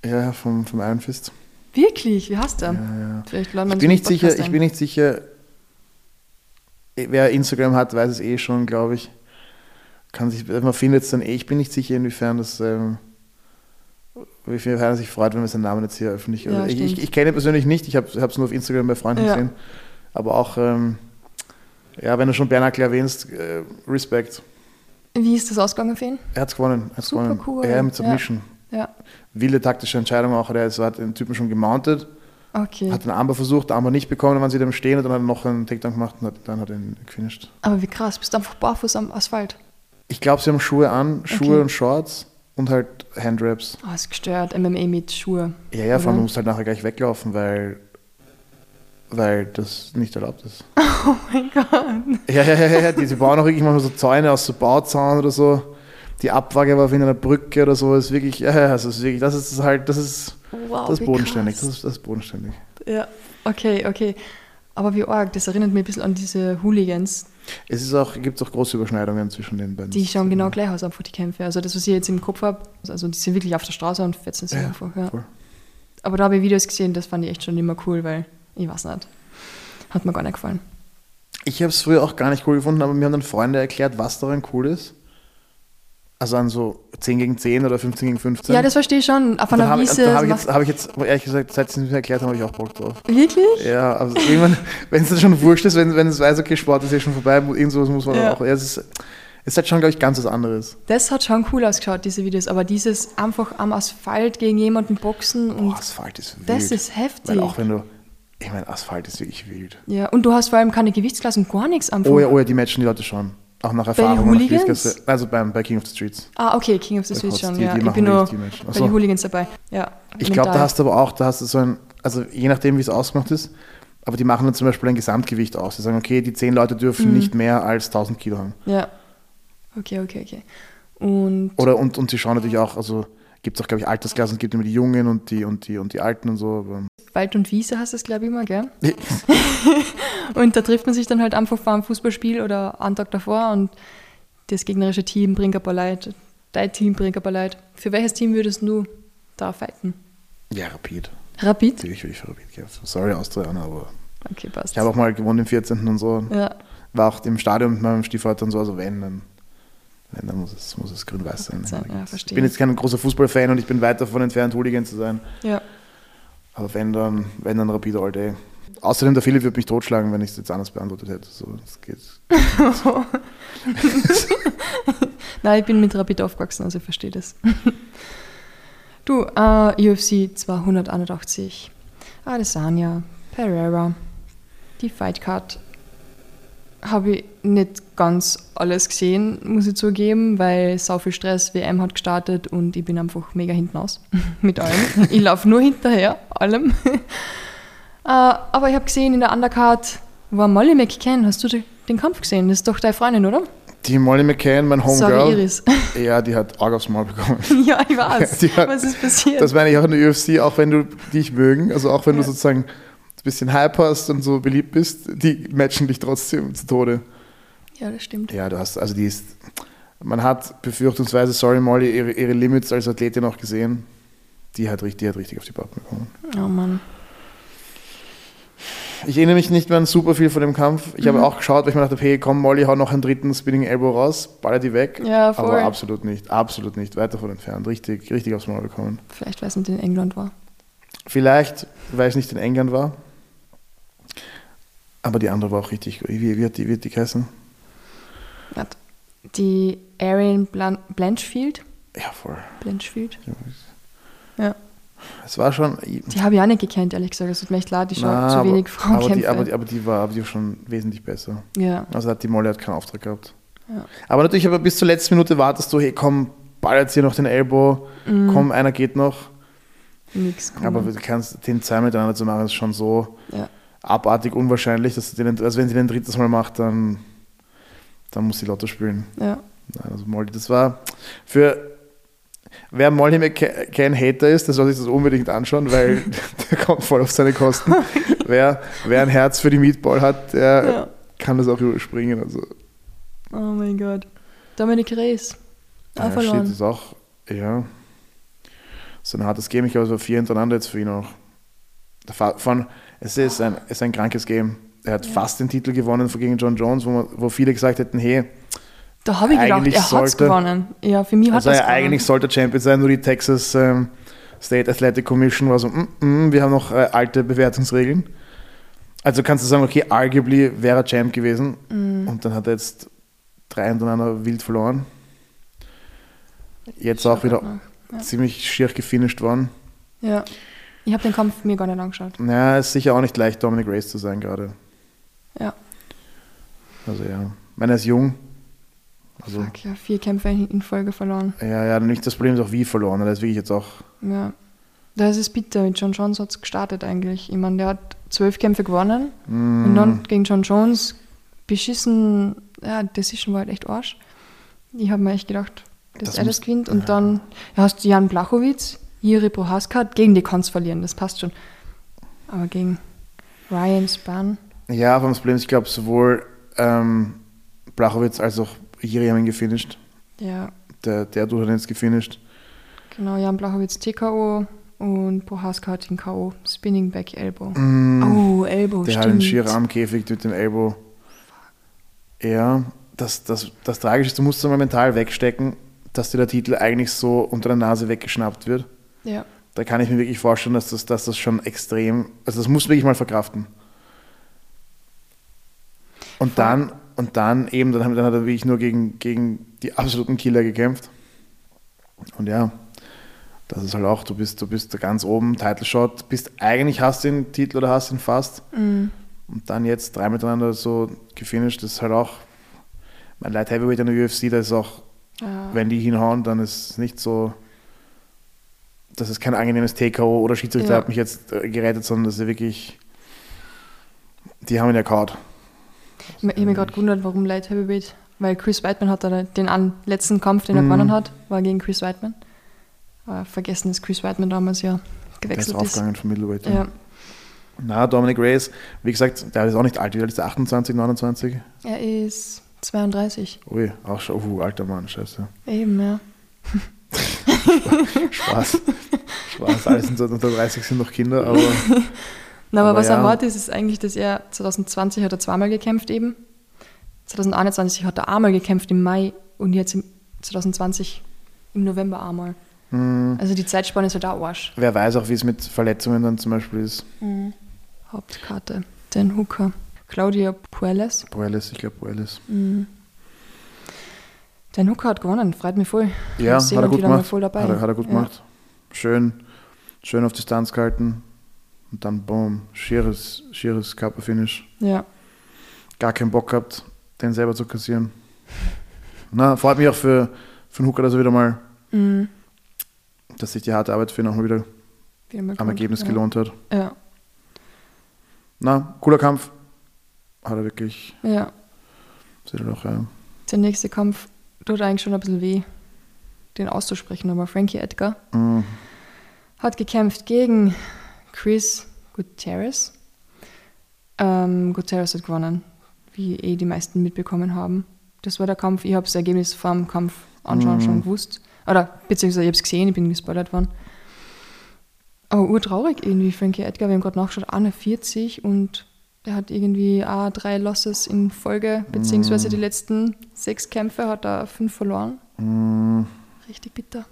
Ja, vom, vom Iron Fist. Wirklich? Wie hast du? Ja, ja. Vielleicht Ich bin nicht sicher, ich bin nicht sicher. Wer Instagram hat, weiß es eh schon, glaube ich. Kann sich, man findet es dann eh. Ich bin nicht sicher, inwiefern das, ähm, inwiefern er sich freut, wenn wir seinen Namen jetzt hier öffentlich. Ja, ich, ich, ich kenne ihn persönlich nicht. Ich habe es nur auf Instagram bei Freunden Ja. gesehen. Aber auch, ähm, ja, wenn du schon Bernackel erwähnst, äh, Respekt. Wie ist das ausgegangen für ihn? Er hat es gewonnen. Er hat's Super gewonnen. cool. Er mit Ja. Submission. Ja. Wilde taktische Entscheidung auch. Er hat den Typen schon gemountet. Okay. Hat den Armbar versucht, Armbar nicht bekommen, dann waren sie dem stehen und dann hat er noch einen Takedown gemacht und hat, dann hat er ihn gefinisht. Aber wie krass, bist du einfach barfuß am Asphalt. Ich glaube, sie haben Schuhe an, Schuhe Okay. und Shorts und halt Handraps. Oh, ist gestört. MMA mit Schuhe. Ja, ja, vor allem Oder? du musst halt nachher gleich weglaufen, weil, weil das nicht erlaubt ist. Oh mein Gott. Ja, ja, ja, ja, ja. Die, die bauen auch wirklich manchmal so Zäune aus so Bauzaun oder so. Die Abwage war auf einer Brücke oder so. ist wirklich, ja, ja, das ist wirklich, das ist halt, das ist, Wow, das ist bodenständig. Das ist, das ist bodenständig. Ja, okay, okay. Aber wie arg, das erinnert mich ein bisschen an diese Hooligans. Es ist auch, gibt auch große Überschneidungen zwischen den beiden. Die schauen genau gleich aus, einfach die Kämpfe. Also das, was ich jetzt im Kopf habe, also die sind wirklich auf der Straße und fetzen sich Ja, einfach. Ja. voll. Aber da habe ich Videos gesehen, das fand ich echt schon immer cool, weil ich weiß nicht. Hat mir gar nicht gefallen. Ich habe es früher auch gar nicht cool gefunden, aber mir haben dann Freunde erklärt, was daran cool ist. Also an so 10 gegen 10 oder 15 gegen 15. Ja, das verstehe ich schon. Auf einer habe ich, Wiese. da habe ich, jetzt- hab ich jetzt, ehrlich gesagt, seit sie es mir erklärt haben, habe ich auch Bock drauf. wirklich? Ja, also irgendwann, wenn es dann schon wurscht ist, wenn, wenn es weiß, okay, Sport ist ja schon vorbei, mu- irgend sowas muss man Ja. auch. Ja, es, ist, es halt schon, glaube ich, ganz was anderes. Das hat schon cool ausgeschaut, diese Videos. Aber dieses einfach am Asphalt gegen jemanden boxen und Boah, Asphalt ist wild. das ist heftig. Weil auch wenn du, ich meine, Asphalt ist wirklich wild. ja, und du hast vor allem keine Gewichtsklassen, gar nichts einfach. Oh ja, oh ja, die matchen die Leute schon. Auch nach den Erfahrung. nach Hooligans? Gewichtsklasse. Also beim, bei King of the Streets. Ah, okay, King of the Streets schon. die- ja. die ich bin nur. Ach bei den Hooligans dabei. Ja, Ich glaube, da hast du aber auch, da hast du so ein, also je nachdem, wie es ausgemacht ist, aber die machen dann zum Beispiel ein Gesamtgewicht aus. Die sagen, okay, die zehn Leute dürfen Mhm. nicht mehr als 1000 Kilo haben. Ja. Okay, okay, okay. Und Oder und, und sie schauen natürlich auch, also gibt es auch, glaube ich, Altersklassen, es gibt immer die Jungen und die und die und die Alten und so. Wald und Wiese heißt das, glaube ich, immer, gell? Und da trifft man sich dann halt einfach vor einem Fußballspiel oder einen Tag davor und das gegnerische Team bringt ein paar Leute, dein Team bringt ein paar Leute. Für welches Team würdest du da fighten? ja, Rapid. Rapid? Natürlich würde ich für Rapid kämpfen. Sorry, Austrianer, aber Okay, passt. ich habe auch mal gewonnen im 14. und so. ja, War auch im Stadion mit meinem Stiefvater und so, also wenn, dann, wenn, dann muss es, muss es grün-weiß sein. Sein, ja, ich bin jetzt kein großer Fußballfan und ich bin weit davon entfernt, Hooligan zu sein. ja. Aber wenn dann, wenn dann Rapid all day. Außerdem, der Philipp würde mich totschlagen, wenn ich es jetzt anders beantwortet hätte. So, das geht. Nein, ich bin mit Rapid aufgewachsen, also ich verstehe das. du, äh, UFC 281. Adesanya, Pereira, die Fightcard habe ich nicht ganz alles gesehen, muss ich zugeben, weil sau viel Stress, WM hat gestartet und ich bin einfach mega hinten aus mit allem. ich laufe nur hinterher, allem. äh, aber ich habe gesehen in der Undercard war Molly McCann. Hast du de- den Kampf gesehen? Das ist doch deine Freundin, oder? Die Molly McCann, mein Sorry, Homegirl, Iris. ja, die hat Arg aufs Maul bekommen. ja, ich weiß. Hat- Was ist passiert? Das meine ich auch in der UFC, auch wenn du dich mögen, also auch wenn du Ja. sozusagen ein bisschen Hype hast und so beliebt bist, die matchen dich trotzdem zu Tode. ja, das stimmt. Ja, du hast, also die ist, man hat befürchtungsweise, sorry Molly, ihre, ihre Limits als Athletin auch gesehen. Die hat, richtig- die hat richtig auf die Pappen bekommen. Oh Mann. Ich erinnere mich nicht mehr an super viel von dem Kampf. Ich Mhm. habe auch geschaut, weil ich mir dachte, hey, komm Molly, hau noch einen dritten Spinning Elbow raus, baller die weg. Ja, voll. Aber absolut nicht, absolut nicht, weit davon entfernt. Richtig, richtig aufs Maul bekommen. Vielleicht, weil es nicht in England war. Vielleicht, weil es nicht in England war. Aber die andere war auch richtig. Wie, wie, hat, die, wie hat die geheißen? Warte. Die Arian Blan Blanchfield. Ja, voll. Blanchfield. Ja. Es war schon. Die habe ich auch nicht gekannt, ehrlich gesagt. Es tut mir echt leid, ich schaue zu aber- wenig aber Frauenkämpfe. die, aber, die, aber die war aber die war schon wesentlich besser. ja. Also hat die Molly hat keinen Auftrag gehabt. Ja. Aber natürlich, aber bis zur letzten Minute wartest du, hey komm, ball jetzt hier noch den Elbow, Mhm. komm, einer geht noch. Nix. Aber du kannst den zwei miteinander zu machen, ist schon so ja. Abartig unwahrscheinlich, dass du den, also wenn sie den drittes Mal macht, dann, dann muss sie Lotto spielen. ja. Also Molly, das war für wer Molly McCann Hater ist, der soll sich das unbedingt anschauen, weil der kommt voll auf seine Kosten. wer, wer ein Herz für die Meatball hat, der Ja. kann das auch überspringen. Also, Oh mein Gott. Dominik Rees. Auch ja, verloren. ist auch, ja, so ein hartes Game. Ich glaube, es war vier hintereinander jetzt für ihn auch. Von, es ist ein, es ist ein krankes Game. Er hat Ja. fast den Titel gewonnen gegen John Jones, wo, man, wo viele gesagt hätten, hey, Da habe ich gedacht, er hat es gewonnen. Ja, für mich hat Also er gewonnen. eigentlich sollte Champion sein, nur die Texas ähm, State Athletic Commission war so, mm, mm, wir haben noch äh, alte Bewertungsregeln. Also kannst du sagen, okay, arguably wäre er Champ gewesen Mhm. und dann hat er jetzt drei hintereinander wild verloren. Jetzt auch wieder Ja. ziemlich schier gefinisht worden. Ja. Ich habe den Kampf mir gar nicht angeschaut. Naja, ist sicher auch nicht leicht, Dominic Race zu sein gerade. Ja. Also ja, ich meine, er ist jung. Also, Fuck, ja, vier Kämpfe in Folge verloren. ja, ja, nicht das Problem ist auch wie verloren. Er ist wirklich jetzt auch Ja. Das ist bitter. Mit John Jones hat es gestartet eigentlich. Ich meine, der hat zwölf Kämpfe gewonnen. mm, Und dann gegen John Jones beschissen. Ja, Decision war halt echt Arsch. Ich habe mir echt gedacht, dass Das er das gewinnt. Und dann ja, hast du Jan Blachowitz, Jiri Prohaska, gegen die kannst verlieren. Das passt schon. Aber gegen Ryan Spann. Ja, aber das Problem ist, ich glaube, sowohl ähm, Blachowitz als auch Jiri haben ihn gefinisht. Ja, Der, der Dude hat ihn jetzt gefinisht. genau. Jan Blachowitz TKO und Prohaska hat ihn K.O. Spinning Back Elbow. Mm, Oh, Elbow, der hat einen stimmt. schier am Käfig mit dem Elbow. Ja, das, das, das Tragische ist, du musst es mal mental wegstecken, dass dir der Titel eigentlich so unter der Nase weggeschnappt wird. Ja, Da kann ich mir wirklich vorstellen, dass das, dass das schon extrem, also das muss wirklich mal verkraften. Und Voll. dann, und dann eben, dann, haben- dann hat er wirklich nur gegen, gegen die absoluten Killer gekämpft. Und ja, das ist halt auch, du bist, du bist da ganz oben, Title Shot, bist eigentlich hast den Titel oder hast ihn fast. mm, Und dann jetzt drei miteinander so gefinisht, das ist halt auch, mein Light Heavyweight in der UFC, da ist auch ja. wenn die hinhauen, dann ist es nicht so, das ist kein angenehmes TKO oder Schiedsrichter Ja. hat mich jetzt äh, gerettet, sondern das ist wirklich, die haben ihn ja kaut. Ich habe mich gerade gewundert, warum Light Heavyweight. Weil Chris Weidman hat den letzten Kampf, den er Mhm. gewonnen hat, war gegen Chris Weidman. Aber vergessen, dass Chris Weidman damals ja Der ist gewechselt ist. aufgegangen vom Middleweight. Ja. Na, Dominic Reyes, wie gesagt, der ist auch nicht alt, wie alt ist der? 28, 29? Er ist 32. Ui, auch schon, uh, alter Mann, scheiße. Eben, ja. Spaß. Spaß, alles sind unter 30 sind noch Kinder, aber Na, aber, Aber was ja. er hat, ist, ist eigentlich, dass er 2020 hat er zweimal gekämpft eben. 2021 hat er einmal gekämpft im Mai und jetzt im 2020 im November einmal. hm, Also die Zeitspanne ist halt auch Arsch. wer weiß auch, wie es mit Verletzungen dann zum Beispiel ist. Hauptkarte. Den Hooker. Claudia Puelles. Boelis, ich glaube Boelis. Mhm. Den Hooker hat gewonnen, freut mich voll. Ja, hat er gut gemacht. voll dabei. Hat er, hat er gut Ja. gemacht. Schön, schön auf Distanz gehalten. Und dann, boom, schieres, schieres Körperfinish. Ja, Gar keinen Bock gehabt, den selber zu kassieren. Na, freut mich auch für, für den Hooker, dass er wieder mal, mhm. dass sich die harte Arbeit für ihn auch mal wieder Wieder mal am gut. Ergebnis ja. gelohnt hat. Ja, Na, cooler Kampf. Hat er wirklich, ja. sieht er doch, ja. Der nächste Kampf tut eigentlich schon ein bisschen weh, den auszusprechen, aber Frankie Edgar Mhm. hat gekämpft gegen Chris Gutierrez. Ähm, Gutierrez hat gewonnen, wie eh die meisten mitbekommen haben. Das war der Kampf. Ich habe das Ergebnis vor dem Kampf anschauen Mhm. schon gewusst. Oder beziehungsweise ich habe es gesehen, ich bin gespoilert worden. Aber urtraurig irgendwie, Frankie Edgar. Wir haben gerade nachgeschaut, 41 und der hat irgendwie auch drei Losses in Folge, beziehungsweise die letzten sechs Kämpfe hat er fünf verloren. Mhm. Richtig bitter.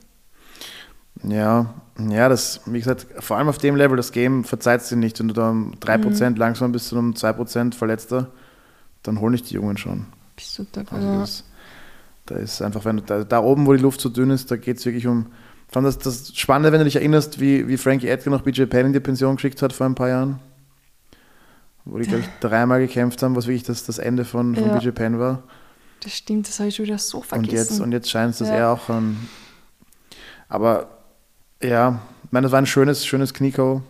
Ja, ja, das, wie gesagt, vor allem auf dem Level, das Game verzeiht dir nicht. Wenn du da um 3% langsam bist und um 2% Verletzter, dann holen dich die Jungen schon. Bist du da? Also das, da ist einfach, wenn du da, da oben, wo die Luft so dünn ist, da geht es wirklich um. Vor allem das, das Spannende, wenn du dich erinnerst, wie, wie Frankie Edgar noch BJ Penn in die Pension geschickt hat vor ein paar Jahren. Wo die, glaube ich, dreimal gekämpft haben, was wirklich das, das Ende von, von Ja. BJ Penn war. Das stimmt, das habe ich schon wieder so Und vergessen. jetzt, und jetzt scheint es, dass Ja. er auch ein. Aber ja, ich meine, das war ein schönes, schönes Knieko.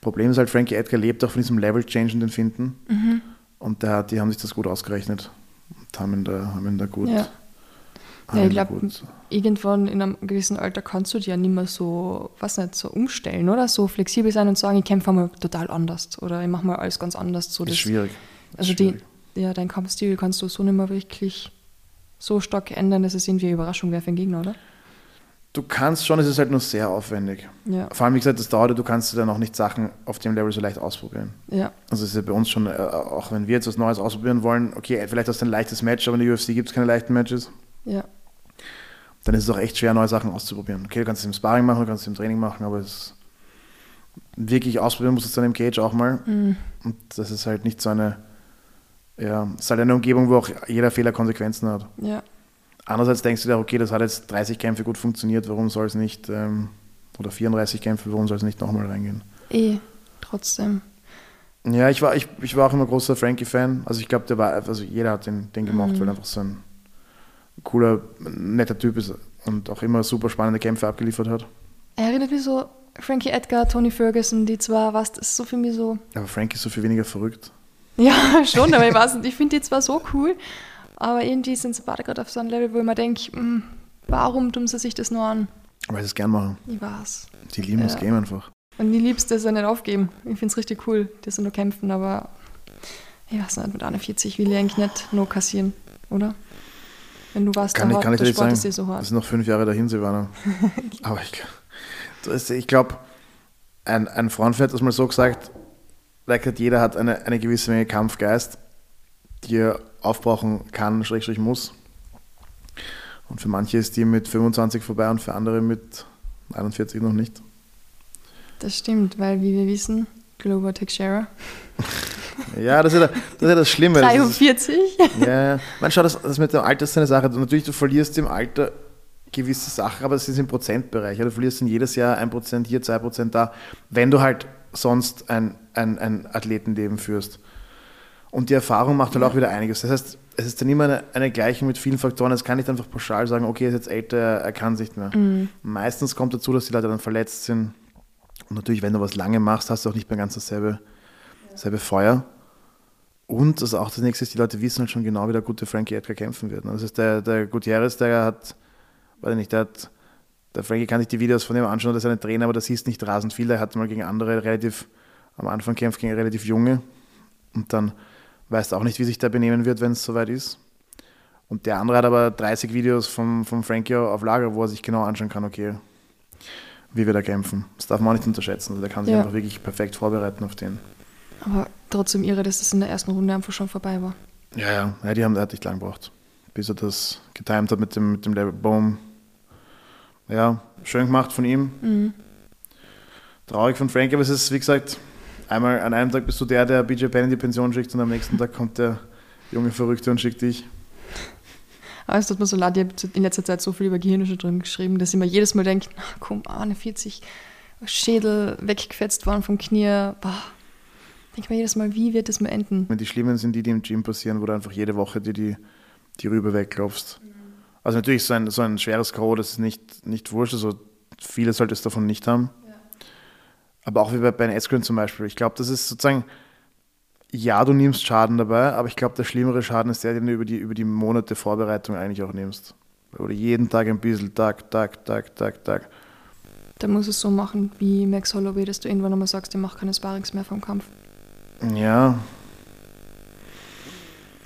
Problem ist halt, Frankie Edgar lebt auch von diesem Level-Change in den Finden. Mhm. Und der, die haben sich das gut ausgerechnet. Und haben ihn da, haben ihn da gut. Ja. Ja, ich ihn da glaub, gut- Irgendwann in einem gewissen Alter kannst du dir ja nicht mehr so, was nicht, so umstellen, oder? So flexibel sein und sagen, ich kämpfe mal total anders oder ich mache mal alles ganz anders. So ist das, schwierig. Ist also die, schwierig. ja, dein Kampfstil kannst du so nicht mehr wirklich so stark ändern, dass es irgendwie eine Überraschung wäre für den Gegner, oder? Du kannst schon, es ist halt nur sehr aufwendig. Ja. Vor allem, wie gesagt, das dauert, du kannst dann auch nicht Sachen auf dem Level so leicht ausprobieren. Ja, Also es ist ja bei uns schon, äh, auch wenn wir jetzt was Neues ausprobieren wollen, okay, vielleicht hast du ein leichtes Match, aber in der UFC gibt es keine leichten Matches. ja, dann ist es auch echt schwer, neue Sachen auszuprobieren. Okay, du kannst es im Sparring machen, du kannst es im Training machen, aber es wirklich ausprobieren musst du es dann im Cage auch mal. Mhm. Und das ist halt nicht so eine, ja, es ist halt eine Umgebung, wo auch jeder Fehler Konsequenzen hat. ja, Andererseits denkst du dir, okay, das hat jetzt 30 Kämpfe gut funktioniert, warum soll es nicht, ähm, oder 34 Kämpfe, warum soll es nicht nochmal reingehen? eh, trotzdem. Ja, ich war, ich, ich war auch immer großer Frankie-Fan. Also ich glaube, der war, also jeder hat den, den gemocht, Mhm. weil einfach so ein cooler, netter Typ ist und auch immer super spannende Kämpfe abgeliefert hat. Er erinnert mich so, Frankie Edgar, Tony Ferguson, die zwar, was, das ist so für mich so, Aber Frankie ist so viel weniger verrückt. Ja, schon, aber ich weiß nicht, ich finde die zwar so cool, aber irgendwie sind sie beide gerade auf so einem Level, wo ich mir denke, hm, warum tun sie sich das nur an? Weil sie es gern machen. Ich weiß. Die lieben das Ja. Game einfach. Und die liebst das ja nicht aufgeben. Ich finde es richtig cool, dass sie nur kämpfen, aber ich weiß nicht, mit 41 will ich eigentlich nicht nur kassieren, oder? Wenn du warst, Kann ich, der, kann ich Sport sagen. ist dir so Das hart. sind noch fünf Jahre dahin, Silvana. Aber ich, das ist- ich glaube, ein, ein Freund hat das mal so gesagt, like, jeder hat eine, eine gewisse Menge Kampfgeist, die er aufbrauchen kann, schrägstrich muss. Und für manche ist die mit 25 vorbei und für andere mit 41 noch nicht. Das stimmt, weil wie wir wissen, Glover Teixeira, Ja, das ist ja das, ist ja das Schlimme. Das ist, 43. Ja, ja. man schaut, das, das mit dem Alter ist eine Sache. Natürlich, du verlierst im Alter gewisse Sachen, aber es ist im Prozentbereich. Du verlierst in jedes Jahr ein Prozent hier, zwei Prozent da, wenn du halt sonst ein, ein, ein Athletenleben führst. Und die Erfahrung macht halt auch wieder einiges. Das heißt, es ist dann immer eine, eine Gleichung mit vielen Faktoren. Es kann nicht einfach pauschal sagen, okay, er ist jetzt älter, er kann es nicht mehr. Meistens kommt dazu, dass die Leute dann verletzt sind. Und natürlich, wenn du was lange machst, hast du auch nicht mehr ganz dasselbe, dasselbe Feuer. Und das auch das nächste ist, die Leute wissen halt schon genau, wie der gute Frankie Edgar kämpfen wird. ne? Das ist der, der Gutierrez, der hat, weiß ich nicht, der hat, der Frankie kann sich die Videos von ihm anschauen, das ist ein Trainer, aber das hieß nicht rasend viel. Der hat mal gegen andere relativ, am Anfang kämpft gegen relativ junge und dann weißt auch nicht, wie sich der benehmen wird, wenn es soweit ist. Und der andere hat aber 30 Videos vom, vom Frankie auf Lager, wo er sich genau anschauen kann, okay, wie wir da kämpfen. Das darf man auch nicht unterschätzen. Also der kann sich Ja. einfach wirklich perfekt vorbereiten auf den. Aber trotzdem irre, dass das in der ersten Runde einfach schon vorbei war. Ja, ja, ja die haben, hat nicht lang gebraucht, bis er das getimt hat mit dem, mit dem Level Boom. Ja, schön gemacht von ihm. Mhm. Traurig von Frank, aber es ist, wie gesagt, einmal an einem Tag bist du der, der BJ Penn in die Pension schickt und am nächsten Tag kommt der junge Verrückte und schickt dich. Aber es tut mir so leid, ich habe in letzter Zeit so viel über Gehirnerschütterung geschrieben, dass ich mir jedes Mal denke, na komm, 41, Schädel weggefetzt worden vom Knie. Boah. Denke mir jedes Mal, wie wird das mal enden? Die Schlimmen sind die, die im Gym passieren, wo du einfach jede Woche die, die, die Rübe wegklopfst. Also natürlich so ein, so ein schweres K.O., das ist nicht, nicht wurscht, also viele solltest davon nicht haben. Aber auch wie bei Ben Askren zum Beispiel. Ich glaube, das ist sozusagen, ja, du nimmst Schaden dabei, aber ich glaube, der schlimmere Schaden ist der, den du über die, über die Monate Vorbereitung eigentlich auch nimmst. Oder jeden Tag ein bisschen, Tag, Tag, Tag, Tag, Tag. Da muss es so machen wie Max Holloway, dass du irgendwann einmal sagst, ich mache keine Sparrings mehr vom Kampf. Ja,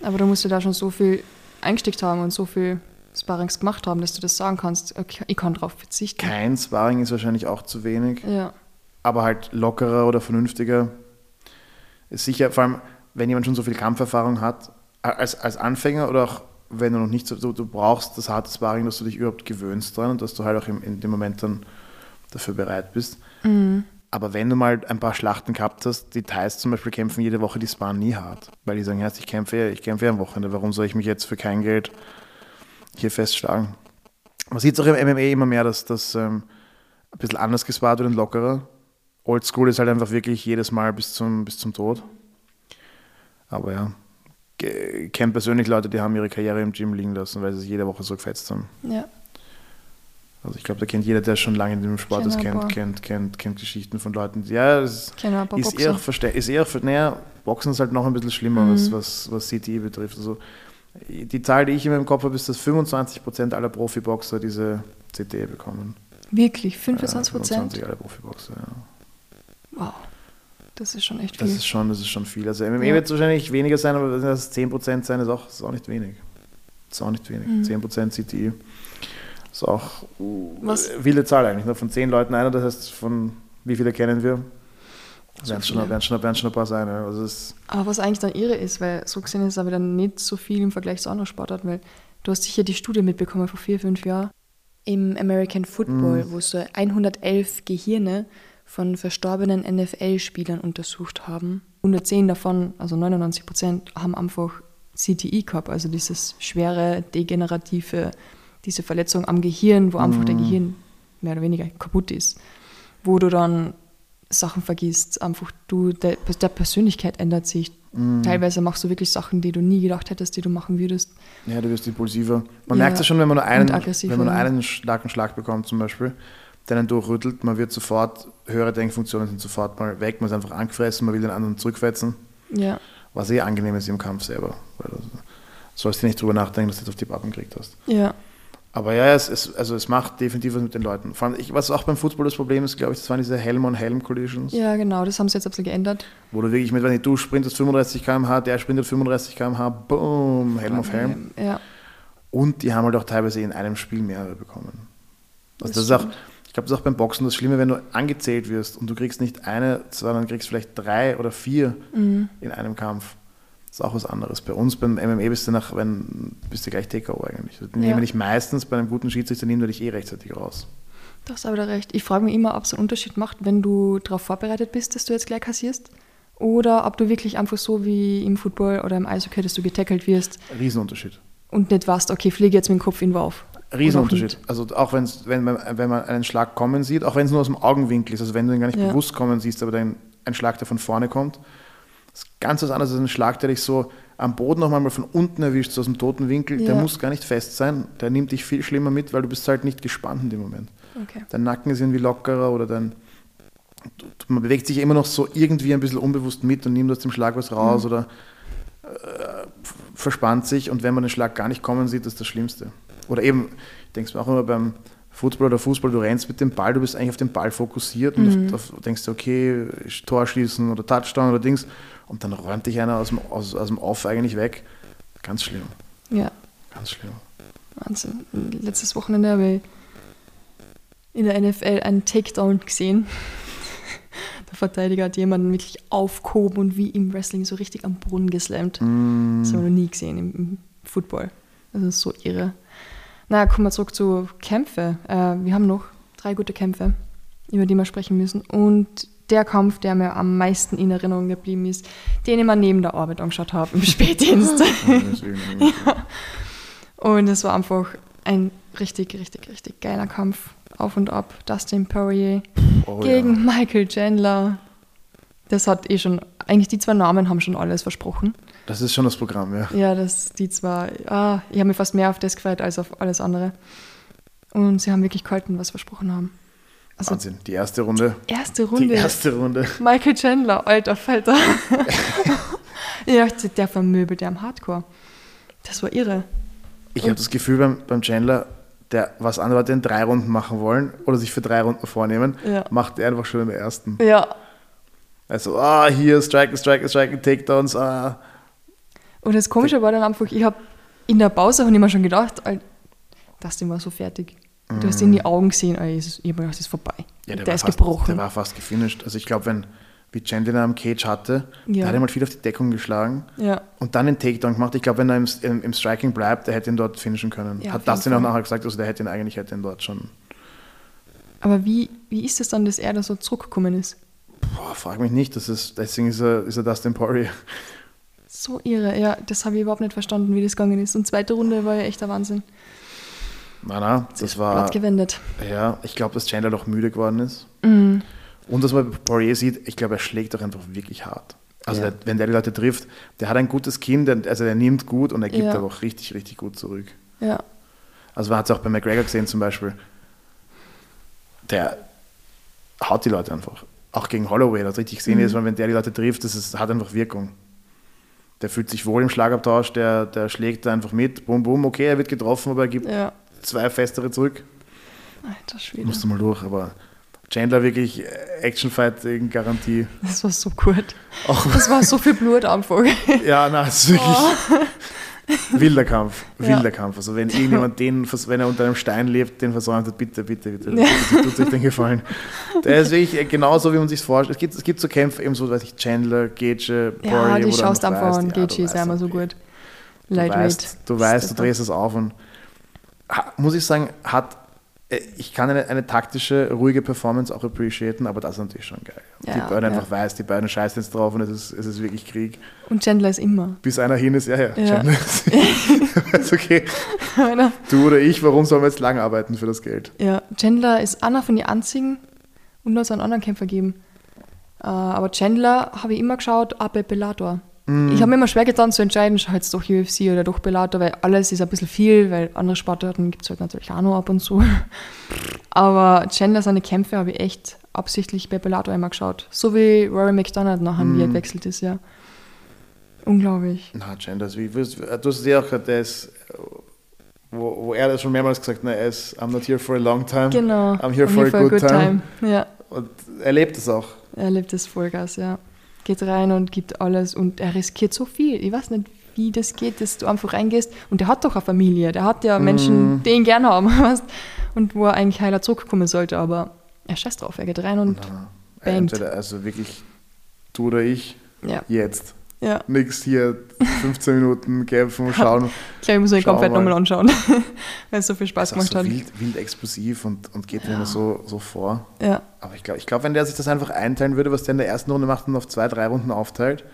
Aber da musst du da schon so viel eingesteckt haben und so viel Sparrings gemacht haben, dass du das sagen kannst, okay, ich kann drauf verzichten. kein Sparring ist wahrscheinlich auch zu wenig. Ja, aber halt lockerer oder vernünftiger. Ist sicher, vor allem, wenn jemand schon so viel Kampferfahrung hat, als, als Anfänger oder auch wenn du noch nicht so, du, du brauchst das harte Sparring, dass du dich überhaupt gewöhnst dran und dass du halt auch im, in dem Moment dann dafür bereit bist. Aber wenn du mal ein paar Schlachten gehabt hast, die Thais zum Beispiel kämpfen jede Woche, die sparen nie hart. Weil die sagen, ich kämpfe, ja- ich kämpfe am Wochenende, warum soll ich mich jetzt für kein Geld hier festschlagen? Man sieht es auch im MMA immer mehr, dass das ähm, ein bisschen anders gespart wird und lockerer. Oldschool ist halt einfach wirklich jedes Mal bis zum, bis zum Tod. Aber ja, ich kenne persönlich Leute, die haben ihre Karriere im Gym liegen lassen, weil sie sich jede Woche so gefetzt haben. ja. Also ich glaube, da kennt jeder, der schon lange in dem Sport ist, kennt, kennt, kennt, kennt Geschichten von Leuten. Ja, es ist eher, ist eher, naja, Boxen ist halt noch ein bisschen schlimmer, Mhm. was, was, was CTE betrifft. Also die Zahl, die ich immer im Kopf habe, ist, dass 25% aller Profiboxer diese CTE bekommen. Wirklich, Ja, 25 Prozent? 25 aller Profiboxer, ja. Wow, das ist schon echt Das viel. ist schon, das ist schon viel. Also MMA Ja. wird es wahrscheinlich weniger sein, aber wenn das 10% sein, ist auch, ist auch nicht wenig. Ist auch nicht wenig. Mhm. 10% CTI. Ist auch Was- wilde Zahl eigentlich. Ne? Von 10 Leuten einer, das heißt, von wie viele kennen wir? So Werden schon, werden, schon, werden schon ein paar sein. Ja. Also Aber was eigentlich dann irre ist, weil so gesehen ist es aber dann nicht so viel im Vergleich zu anderen Sportarten, weil du hast sicher die Studie mitbekommen vor vier, fünf Jahren im American Football, wo so 111 Gehirne von verstorbenen NFL-Spielern untersucht haben. 110 davon, also 99 Prozent, haben einfach CTI gehabt, also dieses schwere, degenerative, diese Verletzung am Gehirn, wo einfach der Gehirn mehr oder weniger kaputt ist. Wo du dann Sachen vergisst, einfach du, der, der Persönlichkeit ändert sich. Teilweise machst du wirklich Sachen, die du nie gedacht hättest, die du machen würdest. ja, du wirst impulsiver. Man Ja. merkt es schon, wenn man nur einen, wenn man nur ja. einen starken Schlag bekommt, zum Beispiel, der einen durchrüttelt, man wird sofort, höhere Denkfunktionen sind sofort mal weg, man ist einfach angefressen, man will den anderen zurückfetzen. Ja, Was eh angenehm ist im Kampf selber. Weil du sollst dir nicht drüber nachdenken, dass du jetzt auf die Pappen gekriegt hast. ja, Aber ja, es, es, also es macht definitiv was mit den Leuten. Vor allem, ich, was auch beim Football das Problem ist, glaube ich, das waren diese Helm-on-Helm-Collisions, ja, genau, das haben sie jetzt ein bisschen geändert. wo du wirklich mit, wenn du sprintest 35 km/h, der sprintet 35 km/h, boom, Helm auf Helm. Ja, Und die haben halt auch teilweise in einem Spiel mehrere bekommen. Also Das das, ist auch, ich glaube, das ist auch beim Boxen das Schlimme, wenn du angezählt wirst und du kriegst nicht eine, sondern kriegst vielleicht drei oder vier Mhm. in einem Kampf. Das ist auch was anderes. Bei uns beim MMA bist du nach, wenn, bist du gleich TKO eigentlich. Die Ja. nehmen dich meistens bei einem guten Schiedsrichter, nehmen wir dich eh rechtzeitig raus. du hast aber da recht. Ich frage mich immer, ob es einen Unterschied macht, wenn du darauf vorbereitet bist, dass du jetzt gleich kassierst. Oder ob du wirklich einfach so wie im Football oder im Eishockey, dass du getackelt wirst Riesenunterschied. und nicht weißt, okay, fliege jetzt mit dem Kopf irgendwo auf. Riesenunterschied. Also auch wenn's, wenn, man, wenn man einen Schlag kommen sieht, auch wenn es nur aus dem Augenwinkel ist, also wenn du ihn gar nicht Ja. bewusst kommen siehst, aber dann ein Schlag, der von vorne kommt, ganz was anderes als ein Schlag, der dich so am Boden noch mal von unten erwischt, so aus dem toten Winkel. Der Ja. muss gar nicht fest sein. Der nimmt dich viel schlimmer mit, weil du bist halt nicht gespannt in dem Moment. Okay. Dein Nacken ist irgendwie lockerer oder dein. du- Man bewegt sich immer noch so irgendwie ein bisschen unbewusst mit und nimmt aus dem Schlag was raus oder äh, verspannt sich und wenn man den Schlag gar nicht kommen sieht, ist das Schlimmste. Oder eben, ich denke mir auch immer beim Football oder Fußball, du rennst mit dem Ball, du bist eigentlich auf den Ball fokussiert und auf, auf, denkst du, okay, Tor schießen oder Touchdown oder Dings und dann räumt dich einer aus dem, aus, aus dem Off eigentlich weg. Ganz schlimm, Ja, ganz schlimm. Wahnsinn. Letztes Wochenende habe ich in der NFL einen Takedown gesehen. Der Verteidiger hat jemanden wirklich aufgehoben und wie im Wrestling so richtig am Boden geslammt. Das habe ich noch nie gesehen im, im Football. Das ist so irre. Na, kommen wir zurück zu Kämpfe. Äh, wir haben noch drei gute Kämpfe, über die wir sprechen müssen. Und der Kampf, der mir am meisten in Erinnerung geblieben ist, den ich mal neben der Arbeit angeschaut habe, im Spätdienst. Deswegen- Und es war einfach ein richtig, richtig, richtig geiler Kampf. Auf und ab. Dustin Poirier Oh, gegen Michael Chandler. Das hat eh schon, eigentlich die zwei Namen haben schon alles versprochen. Das ist schon das Programm, ja. Ja, das, die zwei, ah, ich habe mir fast mehr auf das gefreut als auf alles andere. Und sie haben wirklich gehalten, was versprochen haben. Also Wahnsinn. Die erste Runde. erste Die Runde. erste Runde. Michael Chandler, alter Falter. Ich dachte, der vermöbelt ja am Hardcore. Das war irre. Ich habe das Gefühl beim, beim Chandler, der was andere Leute in drei Runden machen wollen oder sich für drei Runden vornehmen, Ja. macht er einfach schon in der ersten. Ja. Also, ah, hier, striken, striken, striken, Takedowns, ah. Und das Komische war dann einfach, ich habe in der Pause habe ich mir schon gedacht, Al- Dustin war so fertig. Du hast ihn in die Augen gesehen, Alter, ich habe gedacht, das ist vorbei. Ja, der war ist fast, gebrochen. Der war fast gefinisht. Also ich glaube, wenn wie Chandler ihn am Cage hatte, Ja. da hat er mal viel auf die Deckung geschlagen ja. und dann den Takedown gemacht. Ich glaube, wenn er im, im, im Striking bleibt, der hätte ihn dort finishen können. Ja, hat jeden Dustin auch nachher gesagt, also der hätte ihn eigentlich hätte ihn dort schon. Aber wie, wie ist es dann, dass er da so zurückgekommen ist? Boah, frag mich nicht. Das ist, deswegen ist er, ist er Dustin Poirier. So irre, ja, das habe ich überhaupt nicht verstanden, wie das gegangen ist. Und zweite Runde war ja echt der Wahnsinn. Na, na, das war. Blatt gewendet. Ja, ich glaube, dass Chandler doch müde geworden ist. Mhm. Und dass man bei Poirier sieht, ich glaube, er schlägt doch einfach wirklich hart. Also Ja. der, wenn der die Leute trifft, der hat ein gutes Kinn, der, also der nimmt gut und er gibt Ja. aber auch richtig, richtig gut zurück. Ja, Also man hat es auch bei McGregor gesehen zum Beispiel. Der haut die Leute einfach. Auch gegen Holloway, das richtig gesehen Mhm. ist, wenn der die Leute trifft, das ist, hat einfach Wirkung. Der fühlt sich wohl im Schlagabtausch, der, der schlägt da einfach mit, bum, bum, okay, er wird getroffen, aber er gibt ja. Zwei festere zurück. Alter Schwede. Musst du mal durch, aber Chandler wirklich äh, Actionfight gegen Garantie. Das war so gut. Auch, Das war so viel Blut einfach. ja, na, es ist wirklich wilder Kampf, Oh. Ja. wilder Kampf. Also wenn irgendjemand den, wenn er unter einem Stein lebt, den versäumt hat, bitte, bitte, bitte, Ja. bitte tut sich den Gefallen. Der ist wirklich genauso, wie man sich vorstellt. Es gibt, es gibt so Kämpfe, eben so, weiß ich, Chandler, Gage, Poirier, Ja, die du schaust einfach an. ja, du Gaethje ist weißt einmal so gut. Du Lightweight. weißt, du, weißt, du drehst es auf und muss ich sagen, hat äh, ich kann eine, eine taktische, ruhige Performance auch appreciaten, aber das ist natürlich schon geil. Ja, die beiden ja. einfach weiß, die beiden scheißen jetzt drauf und es ist, es ist wirklich Krieg. Und Chandler ist immer. Bis einer hin ist, ja, ja, Ja. Chandler ist, ist okay. Einer. Du oder ich, warum sollen wir jetzt lang arbeiten für das Geld? Ja, Chandler ist einer von den einzigen und nur so einen anderen Kämpfer geben. Äh, aber Chandler habe ich immer geschaut, auch bei Bellator. Mhm. Ich habe mir immer schwer getan zu entscheiden, schau jetzt doch UFC oder doch Bellator, weil alles ist ein bisschen viel, weil andere Sportarten gibt es halt natürlich auch noch ab und zu. Aber Chandler seine Kämpfe habe ich echt absichtlich bei Bellator immer geschaut. So wie Rory McDonald nachher, wie er Mhm. gewechselt ist, ja. Unglaublich. Na, Chandler, wie, du hast es ja auch gehört, der ist, äh, wo, wo er das schon mehrmals gesagt hat, er ist, I'm not here for a long time, Genau. I'm here for a good time. Ja. Und er lebt es auch. Er lebt das Vollgas, ja. Geht rein und gibt alles und er riskiert so viel. Ich weiß nicht, wie das geht, dass du einfach reingehst. Und der hat doch eine Familie. Der hat ja Menschen, Mhm. die ihn gerne haben. Weißt? Und wo er eigentlich heiler zurückkommen sollte. Aber er scheißt drauf. Er geht rein und Na, Bangt. entweder, also wirklich, du oder ich, ja. jetzt. Ja. Nix hier 15 Minuten kämpfen, schauen. Ich glaube, ich muss mir wir nochmal mal. anschauen. Weil es so viel Spaß gemacht so hat. wild, wild explosiv und, und geht Ja. immer so, so vor. Ja. Aber ich glaube, ich glaub, wenn der sich das einfach einteilen würde, was der in der ersten Runde macht und auf zwei, drei Runden aufteilt,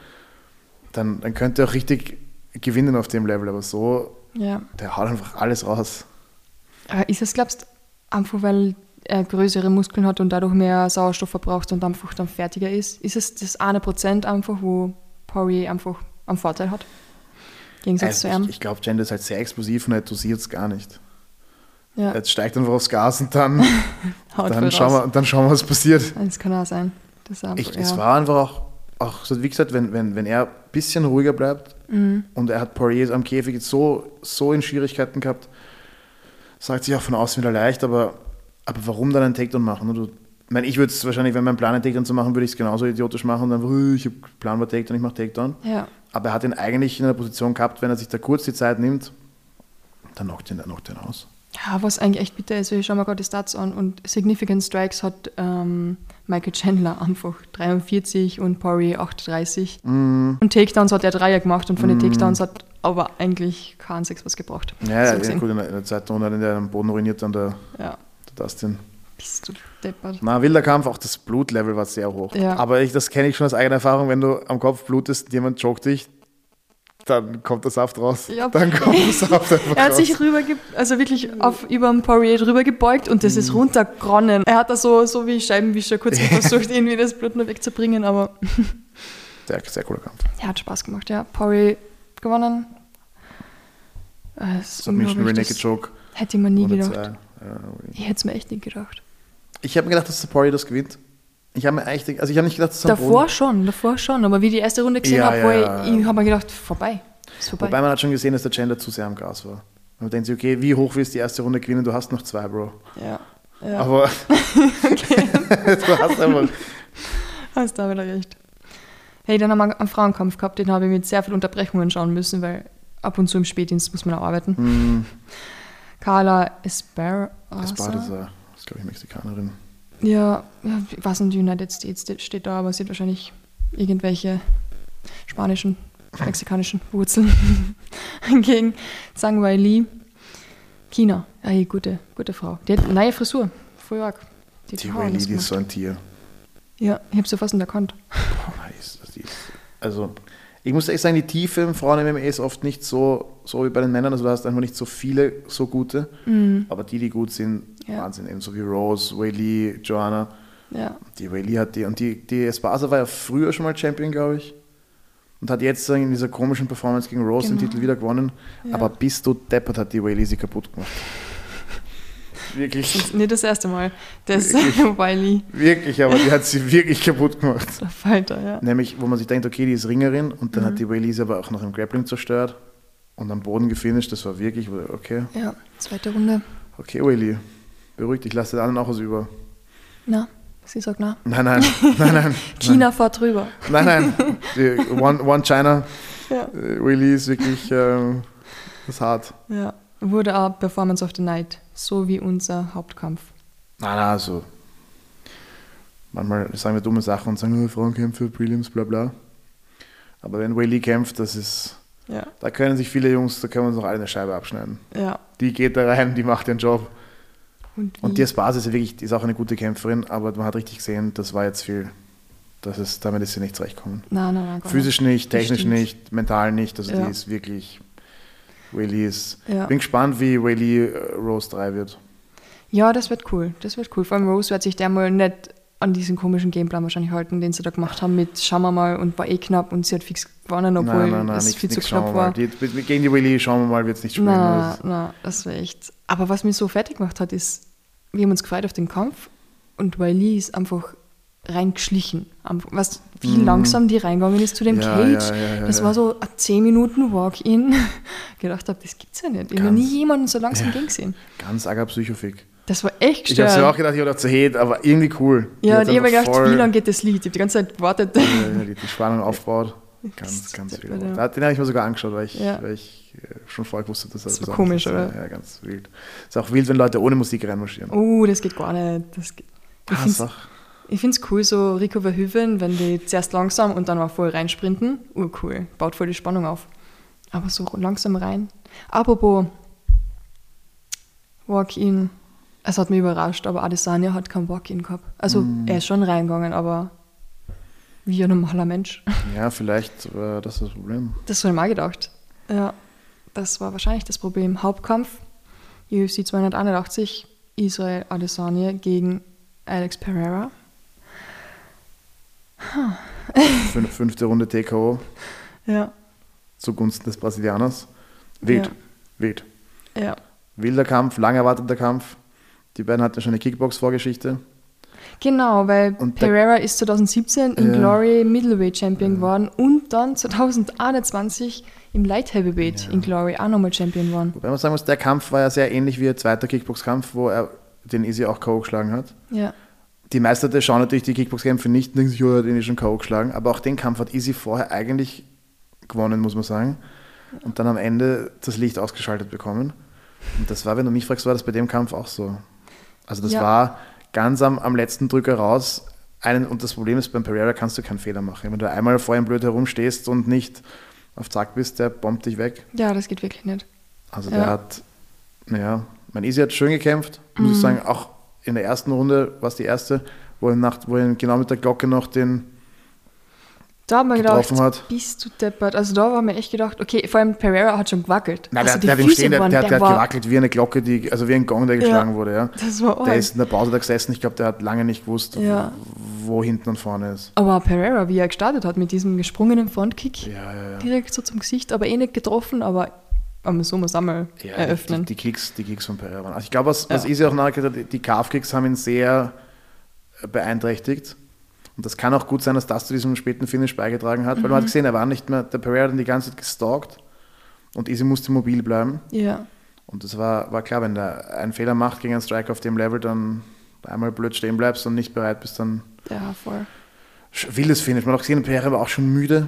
dann, dann könnte er auch richtig gewinnen auf dem Level. Aber so, ja. der haut einfach alles raus. Aber ist es, glaubst du, einfach weil er größere Muskeln hat und dadurch mehr Sauerstoff verbraucht und einfach dann fertiger ist? Ist es das eine Prozent einfach, wo Poirier einfach einen Vorteil hat? Gegensatz zu Also ihm? ich ich glaube, Jen ist halt sehr explosiv und er dosiert es gar nicht. ja, Jetzt steigt einfach aufs Gas und dann, dann, schauen wir, dann schauen wir, was passiert. Das kann auch sein. Einfach, Ich, ja. Es war einfach auch, auch so, wie gesagt, wenn, wenn, wenn er ein bisschen ruhiger bleibt Mhm. und er hat Poirier am Käfig jetzt so, so in Schwierigkeiten gehabt, sagt sich auch von außen wieder leicht, aber, aber warum dann einen Takedown machen? Du, ich meine, ich würde es wahrscheinlich, wenn mein Plan einen Takedown zu machen, würde ich es genauso idiotisch machen und dann, "Uh, ich habe Plan war Takedown, ich mache Takedown. ja. Aber er hat ihn eigentlich in einer Position gehabt, wenn er sich da kurz die Zeit nimmt, dann knockt ihn, dann knockt ihn aus. ja, was eigentlich echt bitter ist, ich schaue mir gerade die Stats an und Significant Strikes hat ähm, Michael Chandler einfach 43 und Poirier 38. Mm. Und Takedowns hat er Dreier gemacht und von den Takedowns hat aber eigentlich kein Sechs was gebracht. Ja, ja, gesehen. gut, in der, in der zweiten Runde hat der am Boden ruiniert, dann der, Ja, der Dustin. Bist du deppert. Na, wilder Kampf, auch das Blutlevel war sehr hoch. Ja. Aber ich, das kenne ich schon aus eigener Erfahrung, wenn du am Kopf blutest, jemand joggt dich, dann kommt der Saft raus. Ja. Dann kommt der Saft einfach Er hat raus. sich rüber, also wirklich auf, über den Poirier drüber gebeugt und das ist Mhm. runtergeronnen. Er hat da so, so wie Scheibenwischer kurz versucht, irgendwie das Blut nur wegzubringen, aber sehr, sehr cooler Kampf. er hat Spaß gemacht, ja. Poirier gewonnen. Äh, ist Submission Rear unglaublich, Naked das Choke. hätte ich mir nie gedacht. zwei. Ich hätte es mir echt nicht gedacht. Ich habe mir gedacht, dass Poirier das gewinnt. Ich habe mir eigentlich, also ich habe nicht gedacht, dass Davor schon, davor schon. Aber wie ich die erste Runde gesehen Ja, habe, ja, wo ja, ich, ja. ich habe mir gedacht, vorbei. Ist vorbei. Wobei man hat schon gesehen, dass der Chandler zu sehr am Gas war. Man denkt sich, okay, wie hoch willst du die erste Runde gewinnen? Du hast noch zwei, Bro. ja. ja. Aber du hast einfach. Hast da wieder recht. Hey, dann haben wir einen Frauenkampf gehabt, den habe ich mit sehr vielen Unterbrechungen schauen müssen, weil ab und zu im Spätdienst muss man auch arbeiten. Hm, Carla Esparza. Esparza, das ist, glaube ich, Mexikanerin. Ja, ich weiß nicht, United States steht- da, aber sie hat wahrscheinlich irgendwelche spanischen, mexikanischen Wurzeln gegen Zhang Wei Li. China, hey, gute, gute Frau. Die hat eine neue Frisur, voll arg. Die, Die Riley, anders die ist so ein Tier. Ja, ich habe sie fast nicht erkannt. Boah, die ist, die ist, also, ich muss ehrlich sagen, die Tiefe im Frauen-MMA ist oft nicht so, so wie bei den Männern. Also, du hast einfach nicht so viele so gute. Aber die, die gut sind, Mhm. Ja. Wahnsinn. Eben so wie Rose, Whaley, Joanna. Ja, Die Whaley hat die. Und die, die Esparza war ja früher schon mal Champion, glaube ich. Und hat jetzt in dieser komischen Performance gegen Rose den Genau. Titel wieder gewonnen. Ja. Aber bis du deppert hat die Whaley sie kaputt gemacht. Wirklich, das nicht das erste Mal. Das Wirklich? Wiley, wirklich, aber die hat sie wirklich kaputt gemacht. der Fighter, ja. Nämlich, wo man sich denkt, okay, die ist Ringerin und dann Mhm. hat die Whaley sie aber auch noch im Grappling zerstört und am Boden gefinisht. Das war wirklich, okay, Ja, zweite Runde. okay, Whaley, beruhig dich, lass den anderen auch was über. Na, sie sagt na. Nein, nein, nein, nein. China fährt drüber. Nein, nein. Die One, One China, Ja. äh, Whaley ist wirklich ähm, das ist hart. ja. Wurde auch Performance of the Night, so wie unser Hauptkampf. Nein, nein, also. Manchmal sagen wir dumme Sachen und sagen, oh, Frauenkämpfe, Prelims, bla bla. Aber wenn Whaley kämpft, das ist. Ja, Da können sich viele Jungs, da können wir uns noch alle eine Scheibe abschneiden. ja. Die geht da rein, die macht den Job. Und, Und die ist ja wirklich, die ist auch eine gute Kämpferin, aber man hat richtig gesehen, das war jetzt viel. Das ist, damit ist sie nicht zurechtkommen. Nein, nein, nein. Physisch nicht, technisch nicht, mental nicht. Also Ja. die ist wirklich. Ist. Ja. Bin gespannt, wie Whaley äh, Rose 3 wird. Ja, das wird cool. Das wird cool. Vor allem Rose wird sich der mal nicht an diesen komischen Gameplan wahrscheinlich halten, den sie da gemacht haben mit schauen wir mal und war eh knapp und sie hat fix gewonnen, obwohl nein, nein, nein, es nichts, viel zu nichts, schauen knapp war. Die, gegen die Whaley schauen wir mal, wird es nicht spielen. Das- na, das wäre echt. Aber was mich so fertig gemacht hat, ist, wir haben uns gefreut auf den Kampf und Wiley ist einfach reingeschlichen. Was, wie langsam die reingegangen ist zu dem Mhm. Ja, Cage. ja, ja, ja, das ja. war so ein 10 Minuten Walk-In. gedacht habe, das gibt's ja nicht. Ich habe nie jemanden so langsam gehen gesehen. Ganz arger Psychofik. Das war echt Ich habe gestört. mir auch gedacht, ich habe gedacht, Hate, aber irgendwie cool. Ja, ich habe mir gedacht, voll- wie lange geht das Lied? Ich habe die ganze Zeit gewartet. Ja, die, die Spannung aufbaut. Ganz, Das ganz wild. ja. Den habe ich mir sogar angeschaut, weil ich, Ja. weil ich äh, schon vorher wusste, dass Das was war komisch, ist. oder? Ja, ganz wild. Ist auch wild, wenn Leute ohne Musik reinmarschieren. Oh, das geht gar nicht. Das geht. Ich find's, auch. Ich finde es cool, so Rico Verhoeven, wenn die zuerst langsam und dann mal voll reinsprinten. Urcool. Baut voll die Spannung auf. Aber so langsam rein. Apropos Walk-In. Es hat mich überrascht, aber Adesanya hat kein Walk-In gehabt. Also Mm. er ist schon reingegangen, aber wie ein normaler Mensch. Ja, vielleicht war das das Problem. Das habe ich mal gedacht. Ja, das war wahrscheinlich das Problem. Hauptkampf, UFC 281, Israel Adesanya gegen Alex Pereira. Fün- Fünfte Runde TKO Ja, zugunsten des Brasilianers. Wild, Ja. wild. ja. Wilder Kampf, lang erwarteter Kampf. Die beiden hatten ja schon eine Kickbox-Vorgeschichte. Genau, weil Und Pereira ist 2017 im Ja. Glory Middleweight Champion geworden und dann 2021 im Light Heavyweight in Glory auch nochmal Champion geworden. Wobei man sagen muss, der Kampf war ja sehr ähnlich wie ein zweiter Kickbox-Kampf, wo er den Easy auch K.O. geschlagen hat. Ja, Die meisten Leute schauen natürlich die Kickbox-Kämpfe nicht und denken sich, oh, er hat ihn eh schon K.O. geschlagen. Aber auch den Kampf hat Easy vorher eigentlich gewonnen, muss man sagen. Und dann am Ende das Licht ausgeschaltet bekommen. Und das war, wenn du mich fragst, war das bei dem Kampf auch so. Also das Ja. war ganz am, am letzten Drücker raus. Einen, und das Problem ist, beim Pereira kannst du keinen Fehler machen. Wenn du einmal vor ihm blöd herumstehst und nicht auf Zack bist, der bombt dich weg. ja, das geht wirklich nicht. Also Ja. der hat, naja, mein Easy hat schön gekämpft, muss ich sagen, auch in der ersten Runde war es die erste, wo er, nach, wo er genau mit der Glocke noch den, Da haben wir gedacht, hat. bist du deppert. Also da haben wir echt gedacht, okay, vor allem Pereira hat schon gewackelt. nein, also der, der hat Stehen, der, der, der, hat gewackelt wie eine Glocke, die, also wie ein Gong, der geschlagen wurde, ja. Das war Der ist in der Pause da gesessen, ich glaube, der hat lange nicht gewusst, Ja. wo hinten und vorne ist. Aber Pereira, wie er gestartet hat mit diesem gesprungenen Frontkick, Ja, ja, ja. direkt so zum Gesicht, aber eh nicht getroffen, aber aber so muss einmal Ja, eröffnen. Die, die, Kicks, die Kicks von Pereira waren. Also ich glaube, was, was Ja. Easy auch nachgekriegt hat, die Calf-Kicks haben ihn sehr beeinträchtigt. Und das kann auch gut sein, dass das zu diesem späten Finish beigetragen hat, weil man hat gesehen, er war nicht mehr, der Pereira hat die ganze Zeit gestalkt und Easy musste mobil bleiben. Ja. Und das war, war klar, wenn der einen Fehler macht gegen einen Striker auf dem Level, dann einmal blöd stehen bleibst und nicht bereit bist, dann Ja, voll. wildes Finish. Man hat auch gesehen, Pereira war auch schon müde.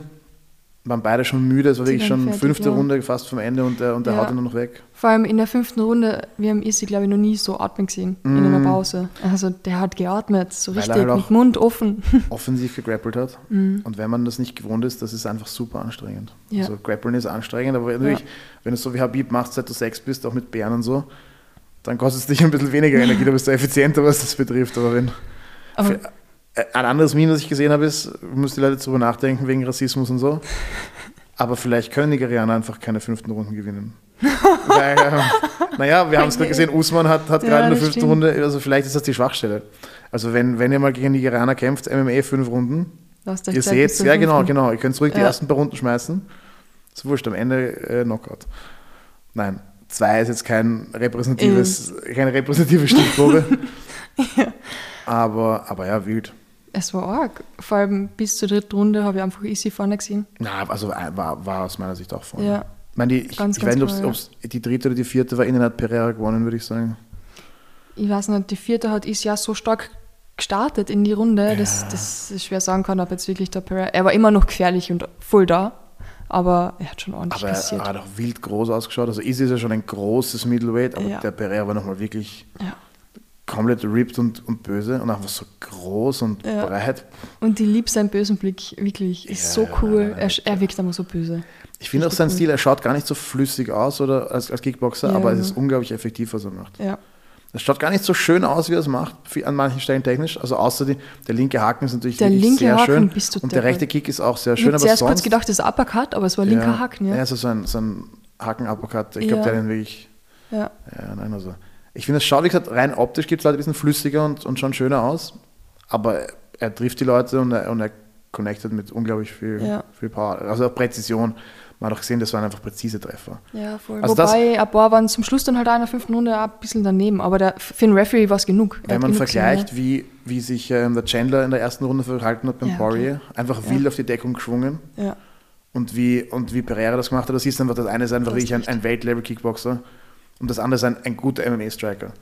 Waren beide schon müde. Es war wirklich schon fertig, fünfte ja. Runde fast vom Ende und der, und der Ja. haut ihn nur noch weg. Vor allem in der fünften Runde, wir haben Isi, glaube ich, noch nie so atmen gesehen in einer Pause. Also der hat geatmet, so. Weil richtig, halt auch- mit Mund offen. Offensiv gegrappelt hat. Und wenn man das nicht gewohnt ist, das ist einfach super anstrengend. Ja. Also Grappeln ist anstrengend, aber natürlich, wenn du so wie Habib machst, seit du sechs bist, auch mit Bären und so, dann kostet es dich ein bisschen weniger Energie, da bist du effizienter, was das betrifft. Aber wenn. Aber Ein anderes Meme, das ich gesehen habe, ist, müssen die Leute drüber nachdenken wegen Rassismus und so. Aber vielleicht können Nigerianer einfach keine fünften Runden gewinnen. Weil, ähm, naja, wir haben es gerade gesehen, Usman hat, hat Ja, gerade in der das fünften stimmt. Runde, also vielleicht ist das die Schwachstelle. Also wenn, wenn ihr mal gegen Nigerianer kämpft, MMA fünf Runden, lasst euch ihr seht, ja genau, fünften. genau, ihr könnt die Ja. ersten paar Runden schmeißen. Ist wurscht, am Ende äh, Knockout. Nein, zwei ist jetzt kein repräsentatives, keine repräsentative Stichprobe. aber, aber ja, wild. Es war arg. Vor allem bis zur dritten Runde habe ich einfach Isi vorne gesehen. Na, also äh, war, war aus meiner Sicht auch vorne. Ja. Ich meine, die, ich, Ganz, ich weiß ganz nicht, klar, ob es die dritte oder die vierte war, innen hat Pereira gewonnen, würde ich sagen. Ich weiß nicht, die vierte hat Isi ja so stark gestartet in die Runde, dass, dass ich schwer sagen kann, ob jetzt wirklich der Pereira. Er war immer noch gefährlich und voll da, aber er hat schon ordentlich Aber er kassiert. hat auch wild groß ausgeschaut. Also Easy ist ja schon ein großes Middleweight, aber Ja. der Pereira war nochmal wirklich Ja. Komplett ripped und, und böse und einfach so groß und Ja. breit. Und die liebt seinen bösen Blick, wirklich. Ist Ja, so cool. nein, er, er wirkt immer so böse. Ich finde auch seinen cool. Stil, er schaut gar nicht so flüssig aus oder als, als Kickboxer, Ja. aber es ist unglaublich effektiv, was er macht. Ja. Es schaut gar nicht so schön aus, wie er es macht, an manchen Stellen technisch. Also außer die, der linke Haken ist natürlich Der linke sehr Haken schön. bist du und der deppert. rechte Kick ist auch sehr Ich schön, habe aber zuerst sonst... kurz gedacht, das ist Uppercut, aber es war linker Haken, ja. Ja, also so ein, so ein Haken-Uppercut. Ich glaube, Ja. der den wirklich... ja. Ja, nein, also... Ich finde, es schaut, wie gesagt, rein optisch gibt es Leute ein bisschen flüssiger und, und schon schöner aus. Aber er trifft die Leute und er, und er connectet mit unglaublich viel, Ja. viel Power. Also auch Präzision. Man hat auch gesehen, das waren einfach präzise Treffer. Ja, voll. Also das- Wobei, ein paar waren zum Schluss dann halt der fünften Runde ein bisschen daneben. Aber der, für den Referee war es genug. Er Wenn man genug vergleicht, gesehen, wie, wie sich ähm, der Chandler in der ersten Runde verhalten hat beim Ja, Poirier, einfach Ja. wild auf die Deckung geschwungen ja. Ja. und wie, und wie Pereira das gemacht hat, das ist einfach, das eine ist einfach Du hast wirklich ein, ein Weltlevel-Kickboxer und das andere ist ein, ein guter MMA-Striker.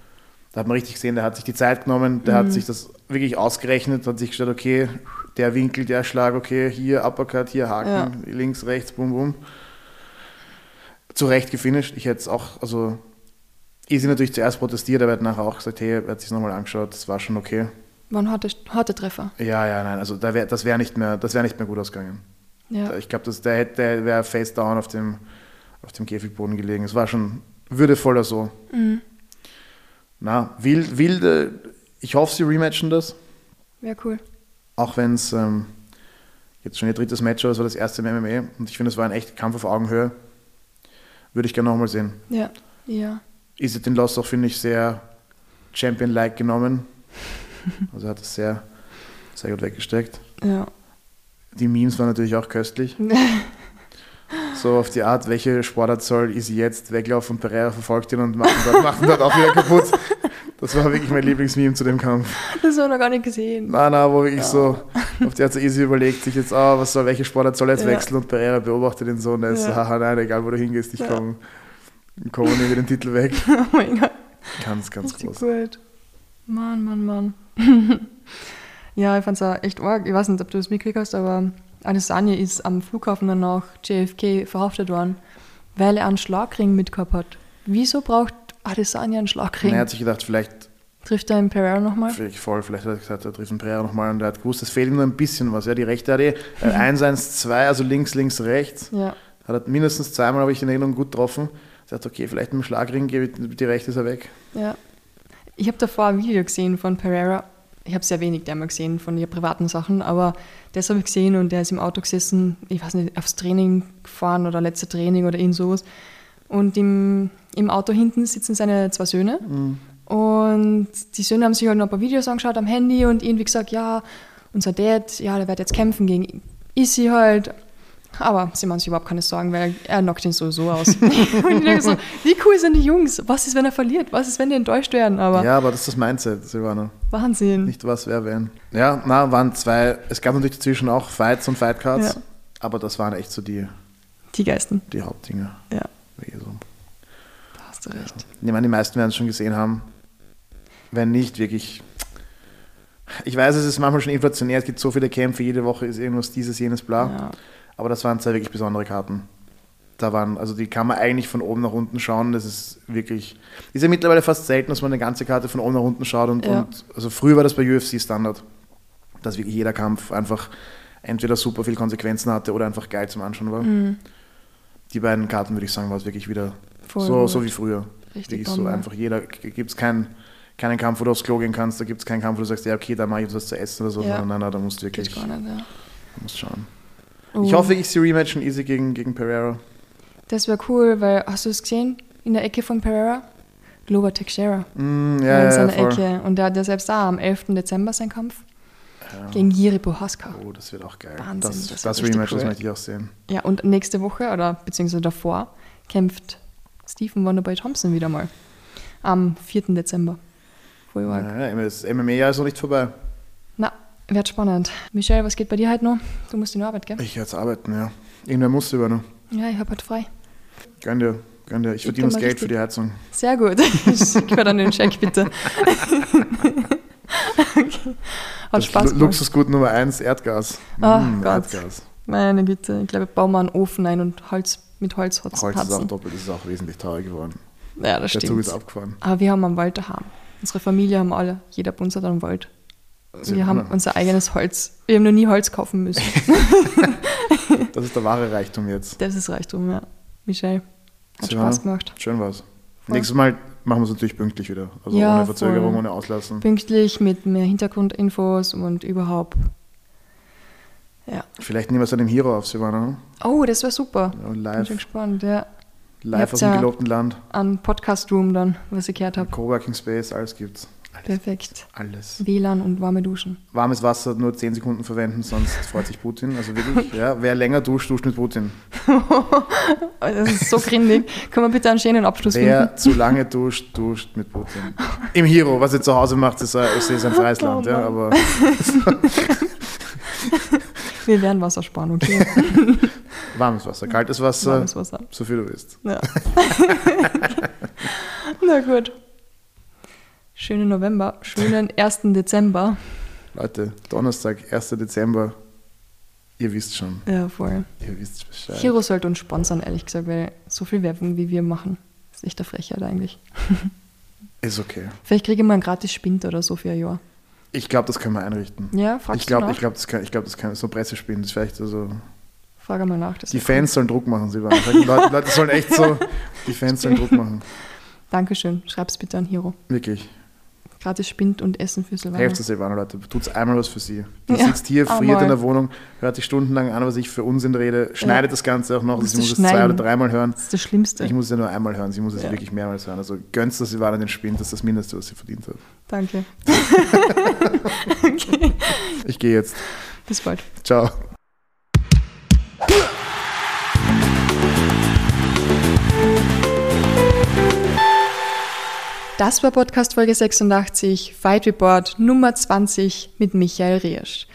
Da hat man richtig gesehen, der hat sich die Zeit genommen, der Mhm. hat sich das wirklich ausgerechnet, hat sich gestellt, okay, der Winkel, der Schlag, okay, hier Uppercut, hier Haken, links, rechts, bum, bum. Zu Recht gefinisht. Ich hätte es auch, also, Easy natürlich zuerst protestiert, aber er hat nachher auch gesagt, hey, er hat sich nochmal angeschaut, das war schon okay. War ein harter, harter Treffer. Ja, ja, nein, also da wär, das wäre nicht, mehr- das wär nicht mehr gut ausgegangen. Ja. Ich glaube, der, der wäre face down auf dem, auf dem Käfigboden gelegen. Es war schon würdevoller so. Mhm. Na, wild, wilde, ich hoffe, sie rematchen das, Wäre cool. auch wenn es ähm, jetzt schon ihr drittes Match war, es war das erste im MMA und ich finde, es war ein echt Kampf auf Augenhöhe. Würde ich gerne nochmal sehen. Ja. Ja. Ist den Loss auch, finde ich, sehr Champion-like genommen. Also hat es sehr, sehr gut weggesteckt. Ja. Die Memes waren natürlich auch köstlich. So auf die Art, welche Sportart soll Easy jetzt weglaufen und Pereira verfolgt ihn und macht ihn dort, macht ihn dort auch wieder kaputt. Das war wirklich mein Lieblingsmeme zu dem Kampf. Das haben wir noch gar nicht gesehen. Na, na, wo wirklich so, auf die hat so Easy überlegt, sich jetzt, ah, was soll, welche Sportart soll jetzt Ja. wechseln und Pereira beobachtet ihn so und er ist so, Ja. haha, nein, egal wo du hingehst, ich Ja. komme komm und nehme den Titel weg. Oh mein Gott. Ganz, ganz Richtig groß. gut. Mann, Mann, Mann. ja, ich fand's auch echt arg. Ich weiß nicht, ob du das mitgekriegt hast, aber Adesanya ist am Flughafen dann nach JFK verhaftet worden, weil er einen Schlagring mitgehabt hat. Wieso braucht Adesanya einen Schlagring? Er hat sich gedacht, vielleicht, Trifft er in Pereira nochmal? vielleicht voll, vielleicht hat er gesagt, er trifft den Pereira nochmal und er hat gewusst, es fehlt ihm nur ein bisschen was. Ja, die rechte hat eh äh, 1, 1, 2, also links, links, rechts. Ja. Hat er mindestens zweimal, habe ich in Erinnerung, gut getroffen. Sagt, okay, vielleicht mit dem Schlagring, die rechte ist er weg. Ja. Ich habe davor ein Video gesehen von Pereira. Ich habe sehr wenig der mal gesehen von ihren privaten Sachen, aber das habe ich gesehen und der ist im Auto gesessen, ich weiß nicht, aufs Training gefahren oder letzte Training oder irgend sowas. Und im, im Auto hinten sitzen seine zwei Söhne. Und die Söhne haben sich halt noch ein paar Videos angeschaut am Handy und irgendwie gesagt, ja, unser Dad, ja, der wird jetzt kämpfen gegen Issy halt. Aber sie machen sich überhaupt keine Sorgen, weil er knockt ihn sowieso aus. und ich denke so, wie cool sind die Jungs? Was ist, wenn er verliert? Was ist, wenn die enttäuscht werden? Aber Ja, aber das ist das Mindset, Silvana. Wahnsinn. Nicht was, wer, wen. Ja, na, waren zwei, es gab natürlich dazwischen auch Fights und Fightcards, Ja. aber das waren echt so die, Die Geisten. die Hauptdinge. Ja, so. da hast du recht. Ich meine, die meisten werden es schon gesehen haben. Wenn nicht, wirklich. Ich weiß, es ist manchmal schon inflationär, es gibt so viele Kämpfe, jede Woche ist irgendwas dieses, jenes, bla. Ja. Aber das waren zwei wirklich besondere Karten. Da waren, also die kann man eigentlich von oben nach unten schauen. Das ist wirklich, ist ja mittlerweile fast selten, dass man eine ganze Karte von oben nach unten schaut. Und, Ja. und also früher war das bei UFC Standard, dass wirklich jeder Kampf einfach entweder super viel Konsequenzen hatte oder einfach geil zum Anschauen war. Mhm. Die beiden Karten würde ich sagen, war es wirklich wieder Voll so, gut. so wie früher. Richtig wirklich so einfach jeder, gibt es keinen, keinen Kampf, wo du aufs Klo gehen kannst, da gibt es keinen Kampf, wo du sagst, ja okay, da mache ich jetzt was zu essen oder so. Ja. Nein, nein, nein, da musst du wirklich Geht gar nicht, ja. musst schauen. Oh, Ich hoffe, ich sehe Rematchen easy gegen, gegen Pereira. Das wäre cool, weil, hast du es gesehen? In der Ecke von Pereira? Glover Teixeira. Mm, in ja, ja, seiner voll. Ecke. Und der hat ja selbst da am 11. Dezember seinen Kampf Ja. gegen Jiri Bohaska. Oh, das wird auch geil. Wahnsinn, das das das, Rematch, das cool. möchte ich auch sehen. Ja, und nächste Woche oder beziehungsweise davor kämpft Stephen Wonderboy Thompson wieder mal. Am 4. Dezember. Voll arg. Ja, ja, das MMA-Jahr ist noch nicht vorbei. Wird spannend. Michelle, was geht bei dir heute noch? Du musst in die Arbeit, gell? Ich jetzt arbeiten, ja. Irgendwer muss über noch. Ja, ich habe heute frei. Gönn dir, gönn dir. Ich Ich verdiene das Geld richtig- für die Heizung. Sehr gut. Schick mir dann den Scheck, bitte. okay. Hat Spaß gemacht. Luxusgut Nummer 1, Erdgas. Ach Mm, Gott. Erdgas. Meine Güte. Ich glaube, ich baue mal einen Ofen ein und Holz mit Holz Holz ist auch doppelt, das ist auch wesentlich teurer geworden. Ja, das Der Zug ist stimmt. abgefahren. Aber wir haben am Wald daheim. Unsere Familie haben alle, jeder bei uns hat einen Wald. Sehr Wir haben cool. unser eigenes Holz. Wir haben noch nie Holz kaufen müssen. Das ist der wahre Reichtum jetzt. Das ist Reichtum, ja. Michelle, hat Tja. Spaß gemacht. Schön war's. Voll. Nächstes Mal machen wir es natürlich pünktlich wieder. Also Ja, ohne Verzögerung, voll. ohne Auslassen. Pünktlich mit mehr Hintergrundinfos und überhaupt. Ja. Vielleicht nehmen wir es dann im Hero auf, Silvana. Oh, das wäre super. Ja, Bin schon live, gespannt, ja. live aus dem ja- gelobten Land. An Podcast Room dann, was ich gehört habe. Coworking Space, alles gibt's. Alles. Perfekt. alles. WLAN und warme Duschen. Warmes Wasser nur 10 Sekunden verwenden, sonst freut sich Putin. Also wirklich, ja, wer länger duscht, duscht mit Putin. Das ist so grindig. Können wir bitte einen schönen Abschluss finden? Wer zu lange duscht, duscht mit Putin. Im Hero, was ihr zu Hause macht, ist, ein- ist ein freies Oh Land, ja, Mann. aber Wir werden Wasser sparen, okay? warmes Wasser, kaltes Wasser, Warmes Wasser. so viel du willst. Ja. Na gut. Schönen November, schönen 1. Dezember. Leute, Donnerstag, 1. Dezember, ihr wisst schon, Ja, voll. ihr wisst Bescheid. Hero sollte uns sponsern, ehrlich gesagt, weil so viel Werbung, wie wir machen, ist echt eine Frechheit eigentlich. Ist okay. Vielleicht kriege ich mal einen gratis Spind oder so für ein Jahr. Ich glaube, das können wir einrichten. Ja, fragst Ich du nach? ich glaube, das kann, ich glaube, das kann so Pressespielen, das ist vielleicht so. Frage mal nach. Das Die wär cool. Fans sollen Druck machen, sie waren. Die Leute, Leute sollen echt so, die Fans sollen Druck machen. Dankeschön. Schreib's bitte an Hero. Wirklich. Gratis Spind und Essen für Silvana. Helft es Silvana, Leute. Tut's einmal was für sie. Die Ja, sitzt hier, friert einmal. in der Wohnung, hört sich stundenlang an, was ich für Unsinn rede, schneidet das Ganze auch noch. Sie du muss es zwei oder dreimal hören. Das ist das Schlimmste. Ich muss es ja nur einmal hören, sie muss es Ja. wirklich mehrmals hören. Also gönnst das Silvana den Spind, das ist das Mindeste, was sie verdient hat. Danke. Ich gehe jetzt. Bis bald. Ciao. Das war Podcast Folge 86, Fight Report Nummer 20 mit Michael Riersch.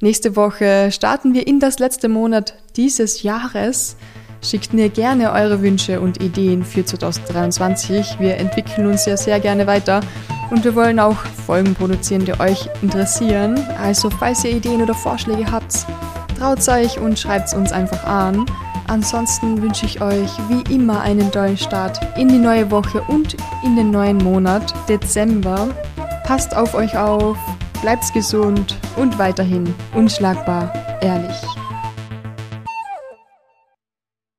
Nächste Woche starten wir in das letzte Monat dieses Jahres. Schickt mir gerne eure Wünsche und Ideen für 2023. Wir entwickeln uns ja sehr gerne weiter und wir wollen auch Folgen produzieren, die euch interessieren. Also falls ihr Ideen oder Vorschläge habt, traut euch und schreibt es uns einfach an. Ansonsten wünsche ich euch wie immer einen tollen Start in die neue Woche und in den neuen Monat Dezember. Passt auf euch auf, bleibt gesund und weiterhin unschlagbar ehrlich.